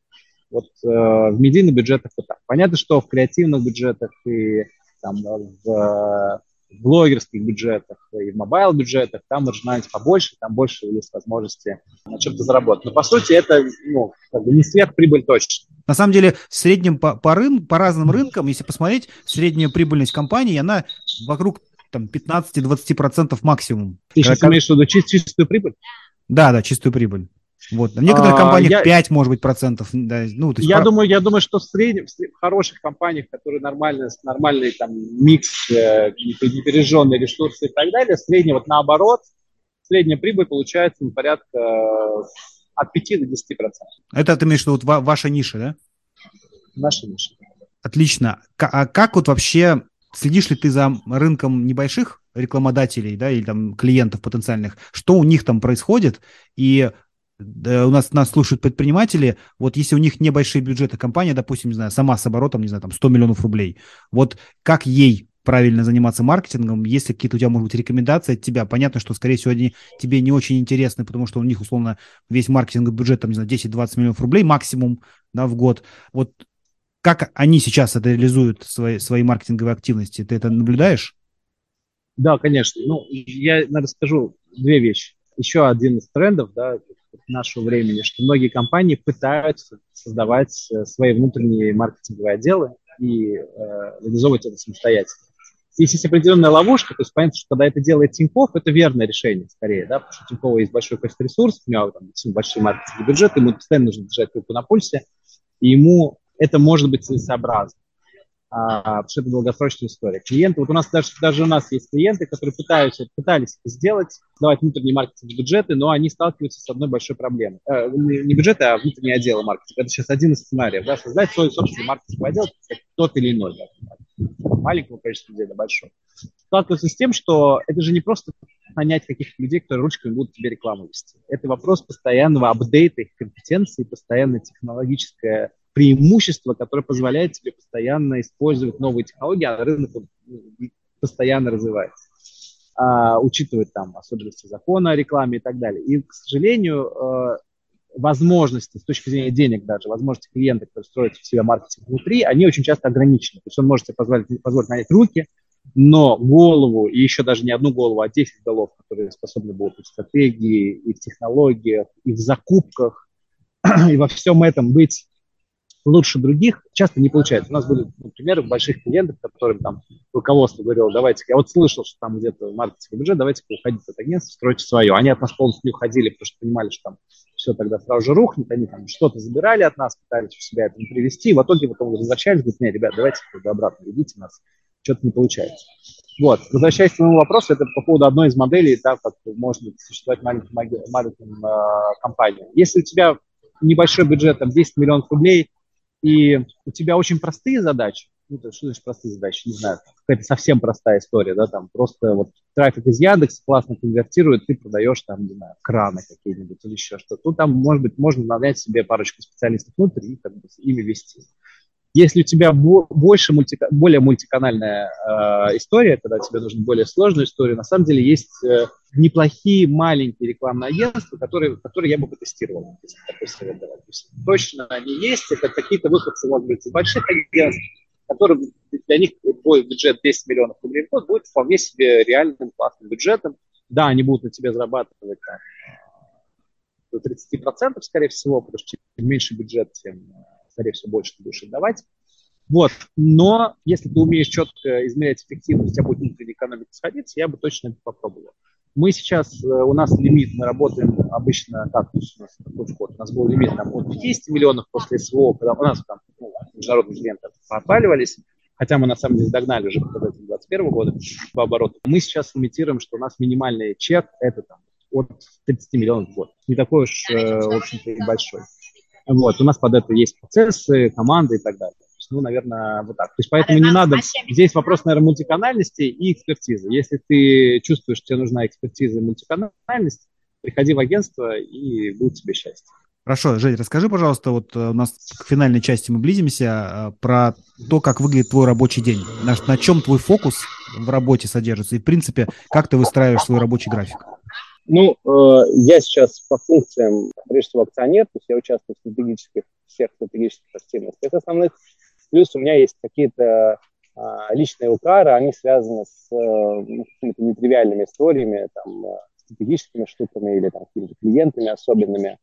[SPEAKER 2] Вот э, в медийных бюджетах вот так. Понятно, что в креативных бюджетах и там, в блогерских бюджетах и в мобайл-бюджетах, там маржинальность побольше, там больше есть возможности на чем-то заработать. Но, по сути, это ну, как бы не сверхприбыль точно.
[SPEAKER 1] На самом деле, в среднем по, по, рын, по разным рынкам, если посмотреть, средняя прибыльность компании, она вокруг там, 15-20% максимум.
[SPEAKER 2] Ты сейчас как... имеешь в виду чистую прибыль?
[SPEAKER 1] Да, да, чистую прибыль. Вот. В некоторых а, компаниях я, 5, может быть, процентов. Да, ну,
[SPEAKER 2] я, про... думаю, я думаю, что в среднем, в хороших компаниях, которые нормально, нормальный там микс, э, непережженные ресурсы и так далее, средний вот наоборот, средняя прибыль получается ну, порядка э, от 5 до 10 процентов.
[SPEAKER 1] Это ты имеешь в виду вот ваша ниша, да?
[SPEAKER 2] Наша ниша.
[SPEAKER 1] Отлично. А как вот вообще следишь ли ты за рынком небольших рекламодателей, да, или там клиентов потенциальных, что у них там происходит, и у нас нас слушают предприниматели, вот если у них небольшие бюджеты, компания, допустим, не знаю, сама с оборотом, не знаю, там 100 миллионов рублей, вот как ей правильно заниматься маркетингом, если какие-то у тебя, может быть, рекомендации от тебя, понятно, что, скорее всего, они тебе не очень интересны, потому что у них, условно, весь маркетинговый бюджет, там, не знаю, 10-20 миллионов рублей максимум, да, в год. Вот как они сейчас это реализуют, свои, свои маркетинговые активности, ты это наблюдаешь?
[SPEAKER 2] Да, конечно. Ну, я расскажу две вещи. Еще один из трендов, да, нашего времени, что многие компании пытаются создавать э, свои внутренние маркетинговые отделы и э, реализовывать это самостоятельно. Здесь есть определенная ловушка, то есть понятно, что когда это делает Тинькофф, это верное решение скорее, да, потому что у Тинькова есть большой количество ресурсов, у него там большой маркетинговый бюджет, ему постоянно нужно держать руку на пульсе, и ему это может быть целесообразно потому что это долгосрочная история. Клиенты, вот у нас даже, даже у нас есть клиенты, которые пытаются, пытались это сделать, давать внутренние маркетинговые бюджеты, но они сталкиваются с одной большой проблемой. Э, не бюджеты, а внутренние отделы маркетинга. Это сейчас один из сценариев, да, создать свой собственный маркетинговый отдел, тот или иной, да, маленького количества людей до большого. Сталкиваются с тем, что это же не просто нанять каких-то людей, которые ручками будут тебе рекламу вести. Это вопрос постоянного апдейта их компетенций, постоянно технологическое преимущество, которое позволяет тебе постоянно использовать новые технологии, а рынок постоянно развивается, а, учитывать там особенности закона о рекламе и так далее. И, к сожалению, э, возможности с точки зрения денег даже, возможности клиента, который строит в себя маркетинг внутри, они очень часто ограничены. То есть он может себе позволить, позволить нанять руки, но голову, и еще даже не одну голову, а 10 голов, которые способны будут в стратегии, и в технологиях, и в закупках,
[SPEAKER 3] и во всем этом быть лучше других часто не получается. У нас были например, больших клиентов, которым там руководство говорило, давайте, я вот слышал, что там где-то маркетинг бюджет, давайте уходить от агентства, стройте свое. Они от нас полностью не уходили, потому что понимали, что там все тогда сразу же рухнет, они там что-то забирали от нас, пытались в себя это привести, и в итоге потом возвращались, говорят, нет, ребят, давайте обратно ведите нас, что-то не получается. Вот, возвращаясь к моему вопросу, это по поводу одной из моделей, так как может существовать маленьким, маленьким э, компаниям. Если у тебя небольшой бюджет, там 10 миллионов рублей, и у тебя очень простые задачи, ну, то, что значит простые задачи, не знаю, какая-то совсем простая история, да, там просто вот трафик из Яндекса классно конвертирует, ты продаешь там, не знаю, краны какие-нибудь или еще что-то. Тут там, может быть, можно нанять себе парочку специалистов внутрь и как бы ими вести. Если у тебя больше мульти, более мультиканальная э, история, когда тебе нужна более сложная история, на самом деле есть э, неплохие маленькие рекламные агентства, которые, которые я бы потестировал, если. То есть, точно они есть, это какие-то выходцы, может быть, из больших агентств, которые для них твой бюджет 10 миллионов рублей в год будет вполне себе реальным классным бюджетом. Да, они будут на тебе зарабатывать там, до 30%, скорее всего, потому что чем меньше бюджет, тем скорее всего, больше ты будешь отдавать. Вот. Но если ты умеешь четко измерять эффективность, у тебя будет внутренняя экономика сходиться, я бы точно это попробовал. Мы сейчас, э, у нас лимит, мы работаем обычно, как у нас такой вход, у нас был лимит там, от 50 миллионов после СВО, когда у нас там ну, международные клиенты отваливались, хотя мы на самом деле догнали уже показатель 2021 года по обороту. Мы сейчас лимитируем, что у нас минимальный чек это там от 30 миллионов в год. Не такой уж, э, в общем-то, и большой. Вот, у нас под это есть процессы, команды и так далее. Ну, наверное, вот так. То есть поэтому не надо... Здесь вопрос, наверное, мультиканальности и экспертизы. Если ты чувствуешь, что тебе нужна экспертиза и мультиканальность, приходи в агентство и будет тебе счастье.
[SPEAKER 1] Хорошо, Жень, расскажи, пожалуйста, вот э, у нас к финальной части мы близимся, э, про то, как выглядит твой рабочий день. На, на чем твой фокус в работе содержится и, в принципе, как ты выстраиваешь свой рабочий график?
[SPEAKER 2] Ну, э, я сейчас по функциям, прежде всего, акционер, то есть я участвую в стратегических, всех стратегических активностях основных. Плюс у меня есть какие-то э, личные укары, они связаны с э, ну, какими-то нетривиальными историями, там, э, стратегическими штуками или там, какими-то клиентами особенными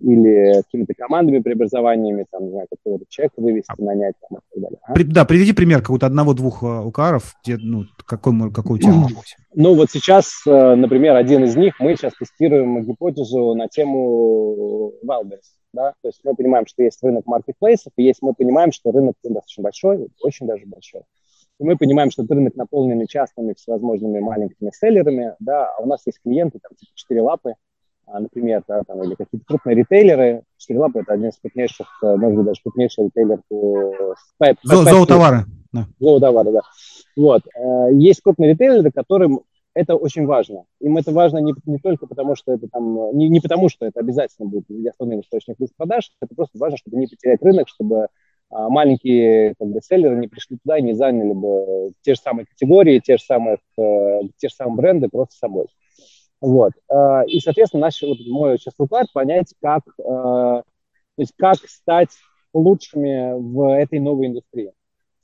[SPEAKER 2] или какими-то командами, преобразованиями, там, не знаю, какого-то человека вывести, а нанять там, и так далее.
[SPEAKER 1] А? При, да, приведи пример какого-то одного-двух uh, укаров, где, ну, какой, какой у тебя
[SPEAKER 2] работе. Ну, вот сейчас, uh, например, один из них, мы сейчас тестируем гипотезу на тему Wildberries, да, то есть мы понимаем, что есть рынок маркетплейсов, и есть, мы понимаем, что рынок достаточно большой, очень даже большой. И мы понимаем, что рынок наполнен частными всевозможными маленькими селлерами, да, а у нас есть клиенты, там, типа, четыре лапы, а, например, да, там, или какие-то крупные ритейлеры. Четырелап – это один из крупнейших, э, может быть, даже крупнейший ритейлер по...
[SPEAKER 1] Зоотовары.
[SPEAKER 2] Да. Зоотовары, да. Вот. Э, есть крупные ритейлеры, которым это очень важно. Им это важно не, не только потому, что это там, не, не потому, что это обязательно будет основным источником продаж, это просто важно, чтобы не потерять рынок, чтобы маленькие как бы, селлеры не пришли туда и не заняли бы те же самые категории, те же самые, э, те же самые бренды просто собой. Вот. Э, и, соответственно, наш, вот мой сейчас уклад понять, как, э, то есть как стать лучшими в этой новой индустрии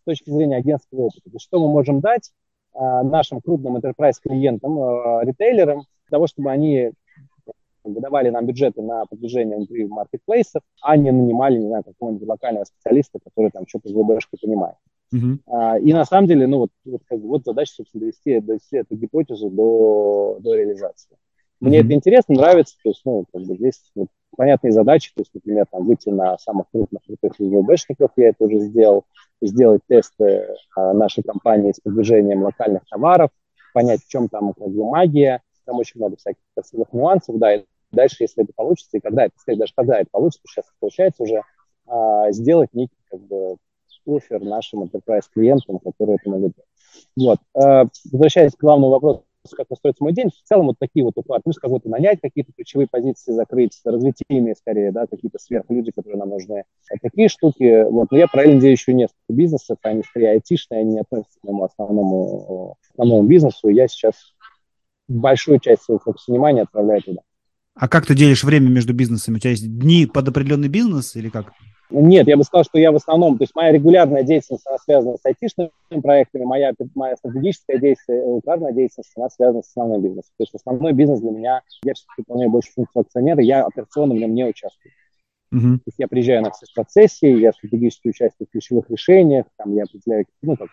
[SPEAKER 2] с точки зрения агентского опыта. То есть что мы можем дать э, нашим крупным enterprise клиентам, ритейлерам, для того, чтобы они выдавали нам бюджеты на продвижение внутри маркетплейсов, а не нанимали, не знаю, какого-нибудь локального специалиста, который там что-то с ВБшкой понимает. Uh-huh. А, и на самом деле, ну вот, вот, как бы, вот задача, собственно, довести, довести эту гипотезу до, до реализации. Мне uh-huh. это интересно, нравится, то есть, ну, как бы здесь вот, понятные задачи, то есть, например, там, выйти на самых крупных крутых ВБшников, я это уже сделал, сделать тесты а, нашей компании с продвижением локальных товаров, понять, в чем там как бы магия, там очень много всяких нюансов, да, и дальше, если это получится, и когда это, сказать, даже когда это получится, сейчас получается уже, а, сделать некий как бы офер нашим enterprise клиентам, которые это могут. Вот. Э, возвращаясь к главному вопросу, как устроится мой день, в целом вот такие вот уклады, плюс кого-то нанять, какие-то ключевые позиции закрыть, развитийные скорее, да, какие-то сверхлюди, которые нам нужны. А такие штуки, вот, но я параллельно делаю еще несколько бизнесов, они скорее айтишные, они не относятся к моему основному, основному бизнесу, и я сейчас большую часть своего фокуса внимания отправляю туда.
[SPEAKER 1] А как ты делишь время между бизнесами? У тебя есть дни под определенный бизнес или как?
[SPEAKER 2] Нет, я бы сказал, что я в основном, то есть моя регулярная деятельность, она связана с айтишными проектами, моя, моя стратегическая деятельность, указанная деятельность, она связана с основным бизнесом. То есть основной бизнес для меня, я все-таки выполняю больше функцию акционера, я операционно в нем не участвую. Uh-huh. То есть я приезжаю на все процессы, я стратегически участвую в ключевых решениях, там я определяю, ну, как,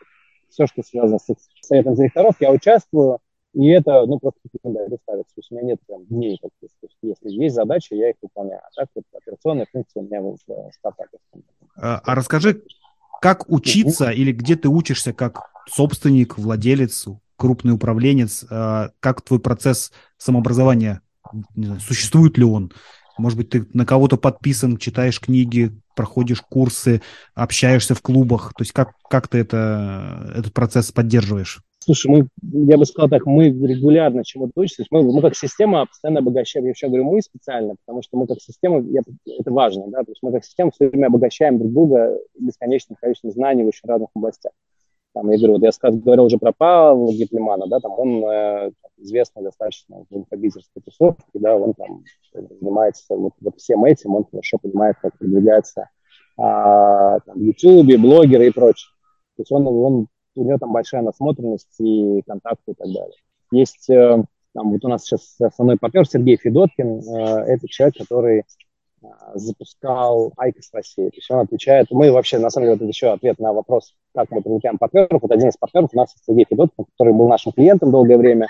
[SPEAKER 2] все, что связано с советом директоров, я участвую, и это, ну, просто календарь ставится. То есть у меня нет прям дней таких. То есть если есть задачи, я их выполняю. А так вот операционная функция у меня в стартапе.
[SPEAKER 1] А, а расскажи, как учиться или где ты учишься как собственник, владелец, крупный управленец, а, как твой процесс самообразования, знаю, существует ли он? Может быть, ты на кого-то подписан, читаешь книги, проходишь курсы, общаешься в клубах. То есть как, как ты это, этот процесс поддерживаешь?
[SPEAKER 2] Слушай, мы, я бы сказал так, мы регулярно чему-то учимся. Мы, мы как система постоянно обогащаем. Я еще говорю, мы специально, потому что мы как система, я, это важно, да, то есть мы как система все время обогащаем друг друга бесконечным количеством знаний в очень разных областях. Там, я говорю, вот я сказал, говорил уже про Павла Гитлемана, да, там он э, известный достаточно в инфобизерской тусовке, да, он там занимается вот, вот всем этим, он хорошо понимает, как продвигается а, там, YouTube, блогеры и прочее. То есть он, он, у него там большая насмотренность и контакты и так далее. Есть, э, там, вот у нас сейчас основной партнер Сергей Федоткин, э, это человек, который а, запускал IQOS России. То есть он отвечает, мы вообще, на самом деле, это еще ответ на вопрос, как мы привлекаем партнеров. Вот один из партнеров у нас Сергей Федоткин, который был нашим клиентом долгое время.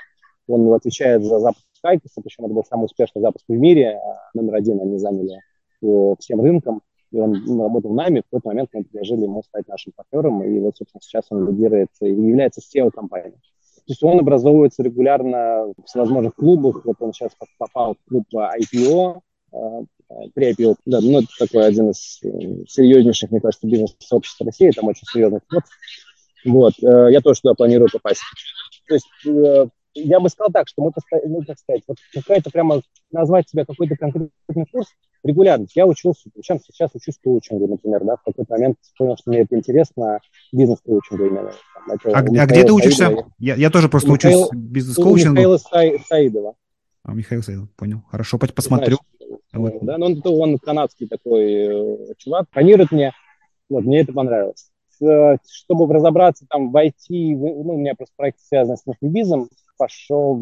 [SPEAKER 2] Он отвечает за запуск IQOS а, причем это был самый успешный запуск в мире. Номер один они заняли по всем рынкам. И он ну, работал нами, в какой-то момент мы предложили ему стать нашим партнером, и вот, собственно, сейчас он лидирует и является SEO-компанией. То есть он образовывается регулярно в всевозможных клубах. Вот он сейчас попал в клуб IPO, при IPO. Да, ну, это такой один из э, серьезнейших, мне кажется, бизнес-сообществ России, там очень серьезный вход. Вот, э, я тоже туда планирую попасть. То есть э, я бы сказал так, что мы, ну, как сказать, вот какая-то прямо назвать себя какой-то конкретный курс регулярно. Я учился, причем сейчас учусь коучингу, например, да, в какой-то момент понял, что мне это интересно, бизнес-коучингу именно.
[SPEAKER 1] Там, это а, а где ты учишься? Саидова. Я, я тоже просто Михаил, учусь бизнес-коучингу.
[SPEAKER 2] Михаила Саидова.
[SPEAKER 1] А, Михаил Саидов, понял. Хорошо, посмотрю. Знаешь,
[SPEAKER 2] вот. Да, но он, он канадский такой э, чувак, планирует мне, вот, мне это понравилось. Чтобы разобраться там в IT, ну, у меня просто проект связан с инфобизом, пошел,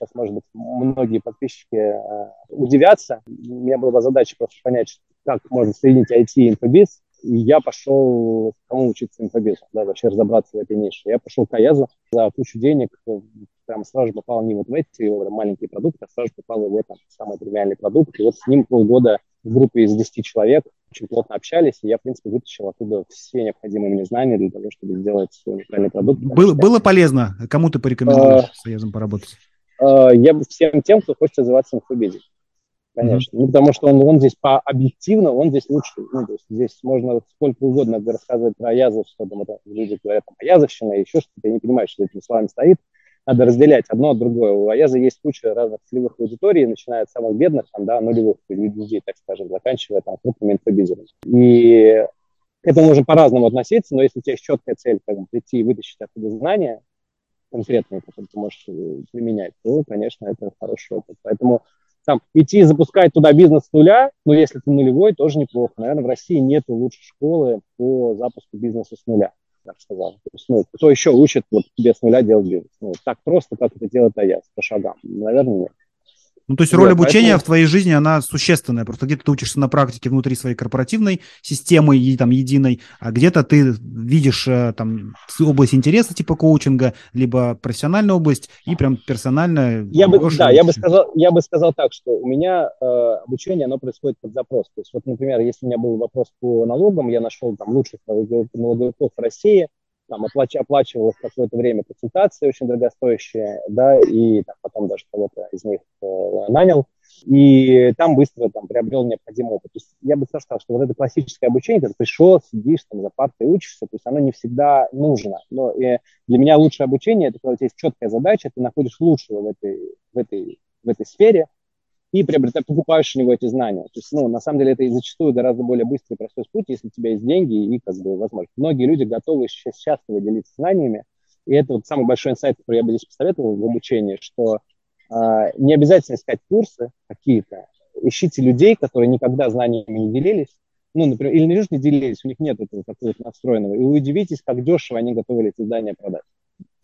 [SPEAKER 2] сейчас, может быть, многие подписчики э, удивятся. У меня была задача просто понять, как можно соединить IT и инфобиз. И я пошел, кому учиться инфобизу, да, вообще разобраться в этой нише. Я пошел к Аязу за кучу денег, прям сразу же попал не вот в эти вот, маленькие продукты, а сразу же попал в этот самый тривиальный продукт. И вот с ним полгода в группе из 10 человек очень плотно общались, и я, в принципе, вытащил оттуда все необходимые мне знания для того, чтобы сделать свой уникальный продукт.
[SPEAKER 1] Было, было полезно? Кому ты порекомендуешь а, с Аязом поработать?
[SPEAKER 2] А, я бы всем тем, кто хочет развиваться в инфобизе. Конечно. Mm-hmm. Ну, потому что он, он здесь по объективно, он здесь лучший. Ну, то есть здесь можно сколько угодно рассказывать про Аязов, что там это, люди говорят, там, Аязовщина и еще что-то. Я не понимаю, что этими словами стоит надо разделять одно от другого. У Аяза есть куча разных целевых аудиторий, начиная от самых бедных, там, да, нулевых людей, так скажем, заканчивая там крупными инфобизерами. И к этому можно по-разному относиться, но если у тебя есть четкая цель, как прийти и вытащить оттуда знания конкретные, которые ты можешь э, применять, то, конечно, это хороший опыт. Поэтому там идти запускать туда бизнес с нуля, ну, если ты нулевой, тоже неплохо. Наверное, в России нет лучшей школы по запуску бизнеса с нуля так сказал. То есть, ну, кто еще учит вот тебе с нуля делать бизнес? Ну, так просто, как это делает Аяс, по шагам? Наверное, нет.
[SPEAKER 1] Ну, то есть роль вот, обучения поэтому... в твоей жизни, она существенная. Просто где-то ты учишься на практике внутри своей корпоративной системы, и, там, единой, а где-то ты видишь э, там область интереса типа коучинга, либо профессиональную область, и прям персонально...
[SPEAKER 2] Я бы, да, я бы, сказал, я бы сказал так, что у меня э, обучение, оно происходит под запрос. То есть вот, например, если у меня был вопрос по налогам, я нашел там лучших налоговиков в России, там оплач, оплачивал какое-то время консультации очень дорогостоящие, да, и там, потом даже кого-то из них э, нанял, и там быстро там приобрел необходимый опыт. То есть я бы сказал, что вот это классическое обучение, когда ты пришел, сидишь там за партой учишься, то есть оно не всегда нужно. Но и для меня лучшее обучение, это когда у тебя есть четкая задача, ты находишь лучшего в этой, в этой, в этой сфере, и приобретаешь, покупаешь у него эти знания. То есть, ну, на самом деле, это и зачастую гораздо более быстрый и простой путь, если у тебя есть деньги и, как бы, возможность. Многие люди готовы сейчас счастливо делиться знаниями, и это вот самый большой инсайт, который я бы здесь посоветовал в обучении, что э, не обязательно искать курсы какие-то, ищите людей, которые никогда знаниями не делились, ну, например, или не делились, у них нет этого какого-то настроенного, и вы удивитесь, как дешево они готовы эти знания продать.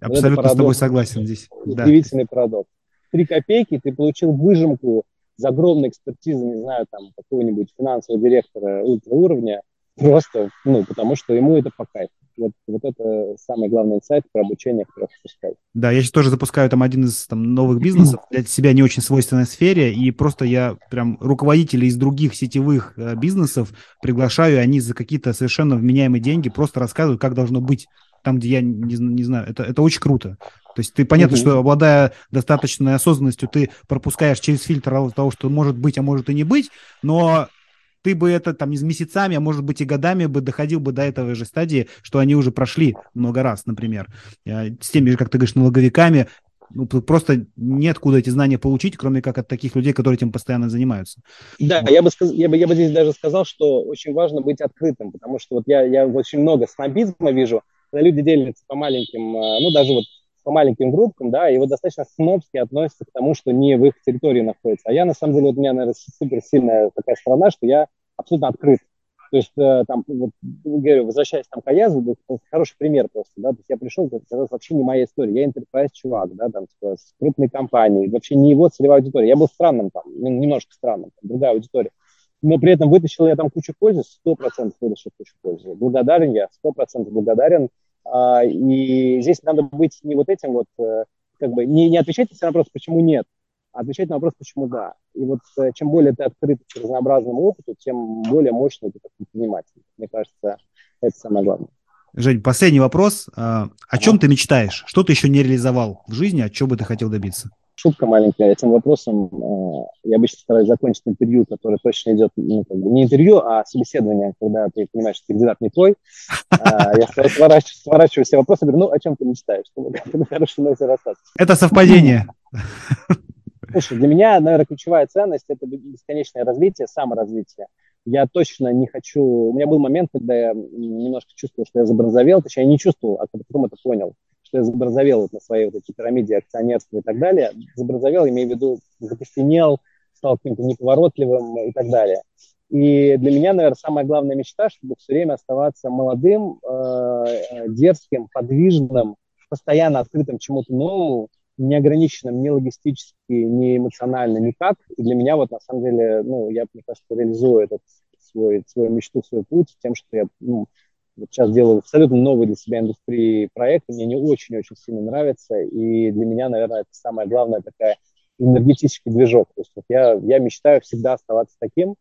[SPEAKER 1] Абсолютно вот с тобой согласен здесь.
[SPEAKER 2] Удивительный да. парадокс. Три копейки, ты получил выжимку за огромной экспертизой, не знаю, там, какого-нибудь финансового директора ультра-уровня, просто, ну, потому что ему это по кайфу. Вот, вот это самый главный инсайт про обучение, который запускаю.
[SPEAKER 1] Да, я сейчас тоже запускаю там один из там, новых бизнесов для себя не очень свойственной сфере, и просто я прям руководителей из других сетевых э, бизнесов приглашаю, они за какие-то совершенно вменяемые деньги просто рассказывают, как должно быть там, где я не, не знаю. Это, это очень круто. То есть ты понятно, угу. что обладая достаточной осознанностью, ты пропускаешь через фильтр того, что может быть, а может и не быть, но ты бы это там из месяцами, а может быть и годами бы доходил бы до этого же стадии, что они уже прошли много раз, например. Э, с теми же, как ты говоришь, налоговиками, ну, просто неоткуда эти знания получить, кроме как от таких людей, которые этим постоянно занимаются.
[SPEAKER 2] Да, я бы, я бы, я бы здесь даже сказал, что очень важно быть открытым, потому что вот я, я очень много снобизма вижу, когда люди делятся по маленьким, э, ну, даже вот по маленьким группкам, да, и вот достаточно снобски относятся к тому, что не в их территории находится. А я, на самом деле, вот у меня, наверное, супер сильная такая страна, что я абсолютно открыт. То есть, э, там, вот, говорю, возвращаясь там к Аязу, хороший пример просто, да, то есть я пришел, это вообще не моя история, я enterprise чувак, да, там, типа, с крупной компанией, вообще не его целевая аудитория, я был странным там, ну, немножко странным, там, другая аудитория, но при этом вытащил я там кучу пользы, сто процентов вытащил кучу пользы, благодарен я, сто процентов благодарен, и здесь надо быть не вот этим вот, э, как бы, не, не отвечать на вопрос, почему нет, а отвечать на вопрос, почему да. И вот э, чем более ты открыт к разнообразному опыту, тем более мощный ты как предприниматель. Мне кажется, это самое главное.
[SPEAKER 1] Жень, последний вопрос. А, о чем ты мечтаешь? Что ты еще не реализовал в жизни, от чего бы ты хотел добиться?
[SPEAKER 2] Шутка маленькая. Этим вопросом э, я обычно стараюсь закончить интервью, которое точно идет, ну, как бы не интервью, а собеседование, когда ты понимаешь, что кандидат не твой. А, я сворачиваю, сворачиваю все вопросы, говорю, ну, о чем ты мечтаешь? Чтобы на хорошей ноте расстаться.
[SPEAKER 1] Это совпадение.
[SPEAKER 2] Слушай, для меня, наверное, ключевая ценность – это бесконечное развитие, саморазвитие. Я точно не хочу... У меня был момент, когда я немножко чувствовал, что я забронзовел, точнее, я не чувствовал, а потом это понял, что я забронзовел вот на своей вот этой пирамиде акционерства и так далее. Забронзовел, имею в виду, закостенел, стал каким-то неповоротливым и так далее. И для меня, наверное, самая главная мечта, чтобы все время оставаться молодым, э, дерзким, подвижным, постоянно открытым чему-то новому, не ограниченным ни логистически, ни эмоционально, никак. И для меня вот на самом деле, ну, я, мне кажется, реализую этот свой, свою мечту, свой путь тем, что я ну, вот сейчас делаю абсолютно новый для себя индустрии проект, мне не очень-очень сильно нравится, и для меня, наверное, это самая главная такая энергетический движок. То есть вот я, я мечтаю всегда оставаться таким,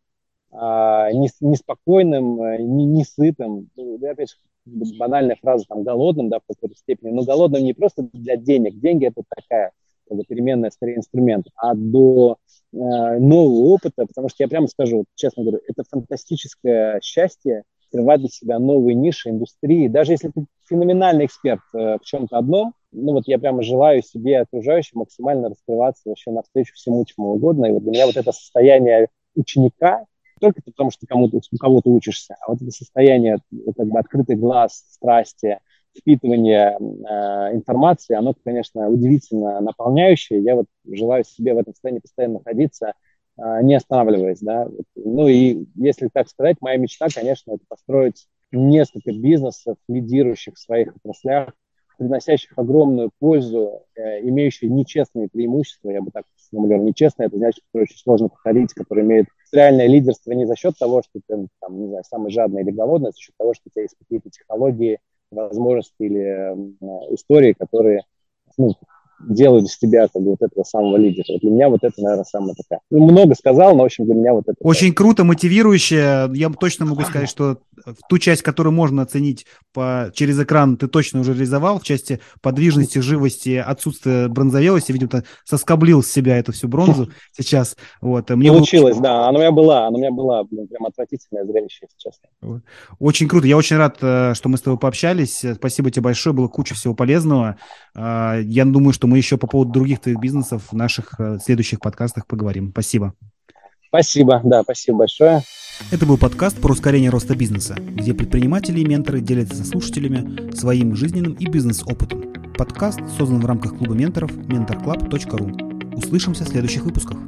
[SPEAKER 2] а, неспокойным, не, не сытым. Ну, опять же, банальная фраза, там, голодным, да, в какой-то степени, но голодным не просто для денег. Деньги – это такая как бы, переменная, скорее, инструмент, а до э, нового опыта, потому что я прямо скажу, честно говорю, это фантастическое счастье открывать для себя новые ниши, индустрии. Даже если ты феноменальный эксперт э, в чем-то одном, ну вот я прямо желаю себе и окружающим максимально раскрываться вообще навстречу всему, чему угодно. И вот для меня вот это состояние ученика, только потому, что кому-то, у кого-то учишься, а вот это состояние, как бы открытый глаз, страсти, впитывание э, информации, оно, конечно, удивительно наполняющее. Я вот желаю себе в этом состоянии постоянно находиться, э, не останавливаясь, да. Ну и если так сказать, моя мечта, конечно, это построить несколько бизнесов, лидирующих в своих отраслях, приносящих огромную пользу, э, имеющие нечестные преимущества, я бы так сформулировал, нечестные, это значит, которые очень сложно повторить, которые имеют реальное лидерство не за счет того, что ты, там, не знаю, самый жадный или голодный, а за счет того, что у тебя есть какие-то технологии, возможности или э, истории, которые ну, делают из тебя как бы, вот этого самого лидера. Вот для меня вот это, наверное, самое такая. Ну, много сказал, но, в общем, для меня вот это...
[SPEAKER 1] Очень так. круто, мотивирующе. Я точно могу сказать, что ту часть, которую можно оценить по, через экран, ты точно уже реализовал. В части подвижности, живости, отсутствия бронзовелости, видимо, соскоблил с себя эту всю бронзу сейчас. Вот.
[SPEAKER 2] Мне Получилось, было... да. Она у меня была, она у меня была, блин, прям отвратительное зрелище, если честно.
[SPEAKER 1] Очень круто. Я очень рад, э, что мы с тобой пообщались. Спасибо тебе большое. Было куча всего полезного. А, я думаю, что мы еще по поводу других твоих бизнесов в наших э, следующих подкастах поговорим. Спасибо.
[SPEAKER 2] Спасибо, да, спасибо большое.
[SPEAKER 1] Это был подкаст про ускорение роста бизнеса, где предприниматели и менторы делятся со слушателями своим жизненным и бизнес-опытом. Подкаст создан в рамках клуба менторов mentorclub.ru. Услышимся в следующих выпусках.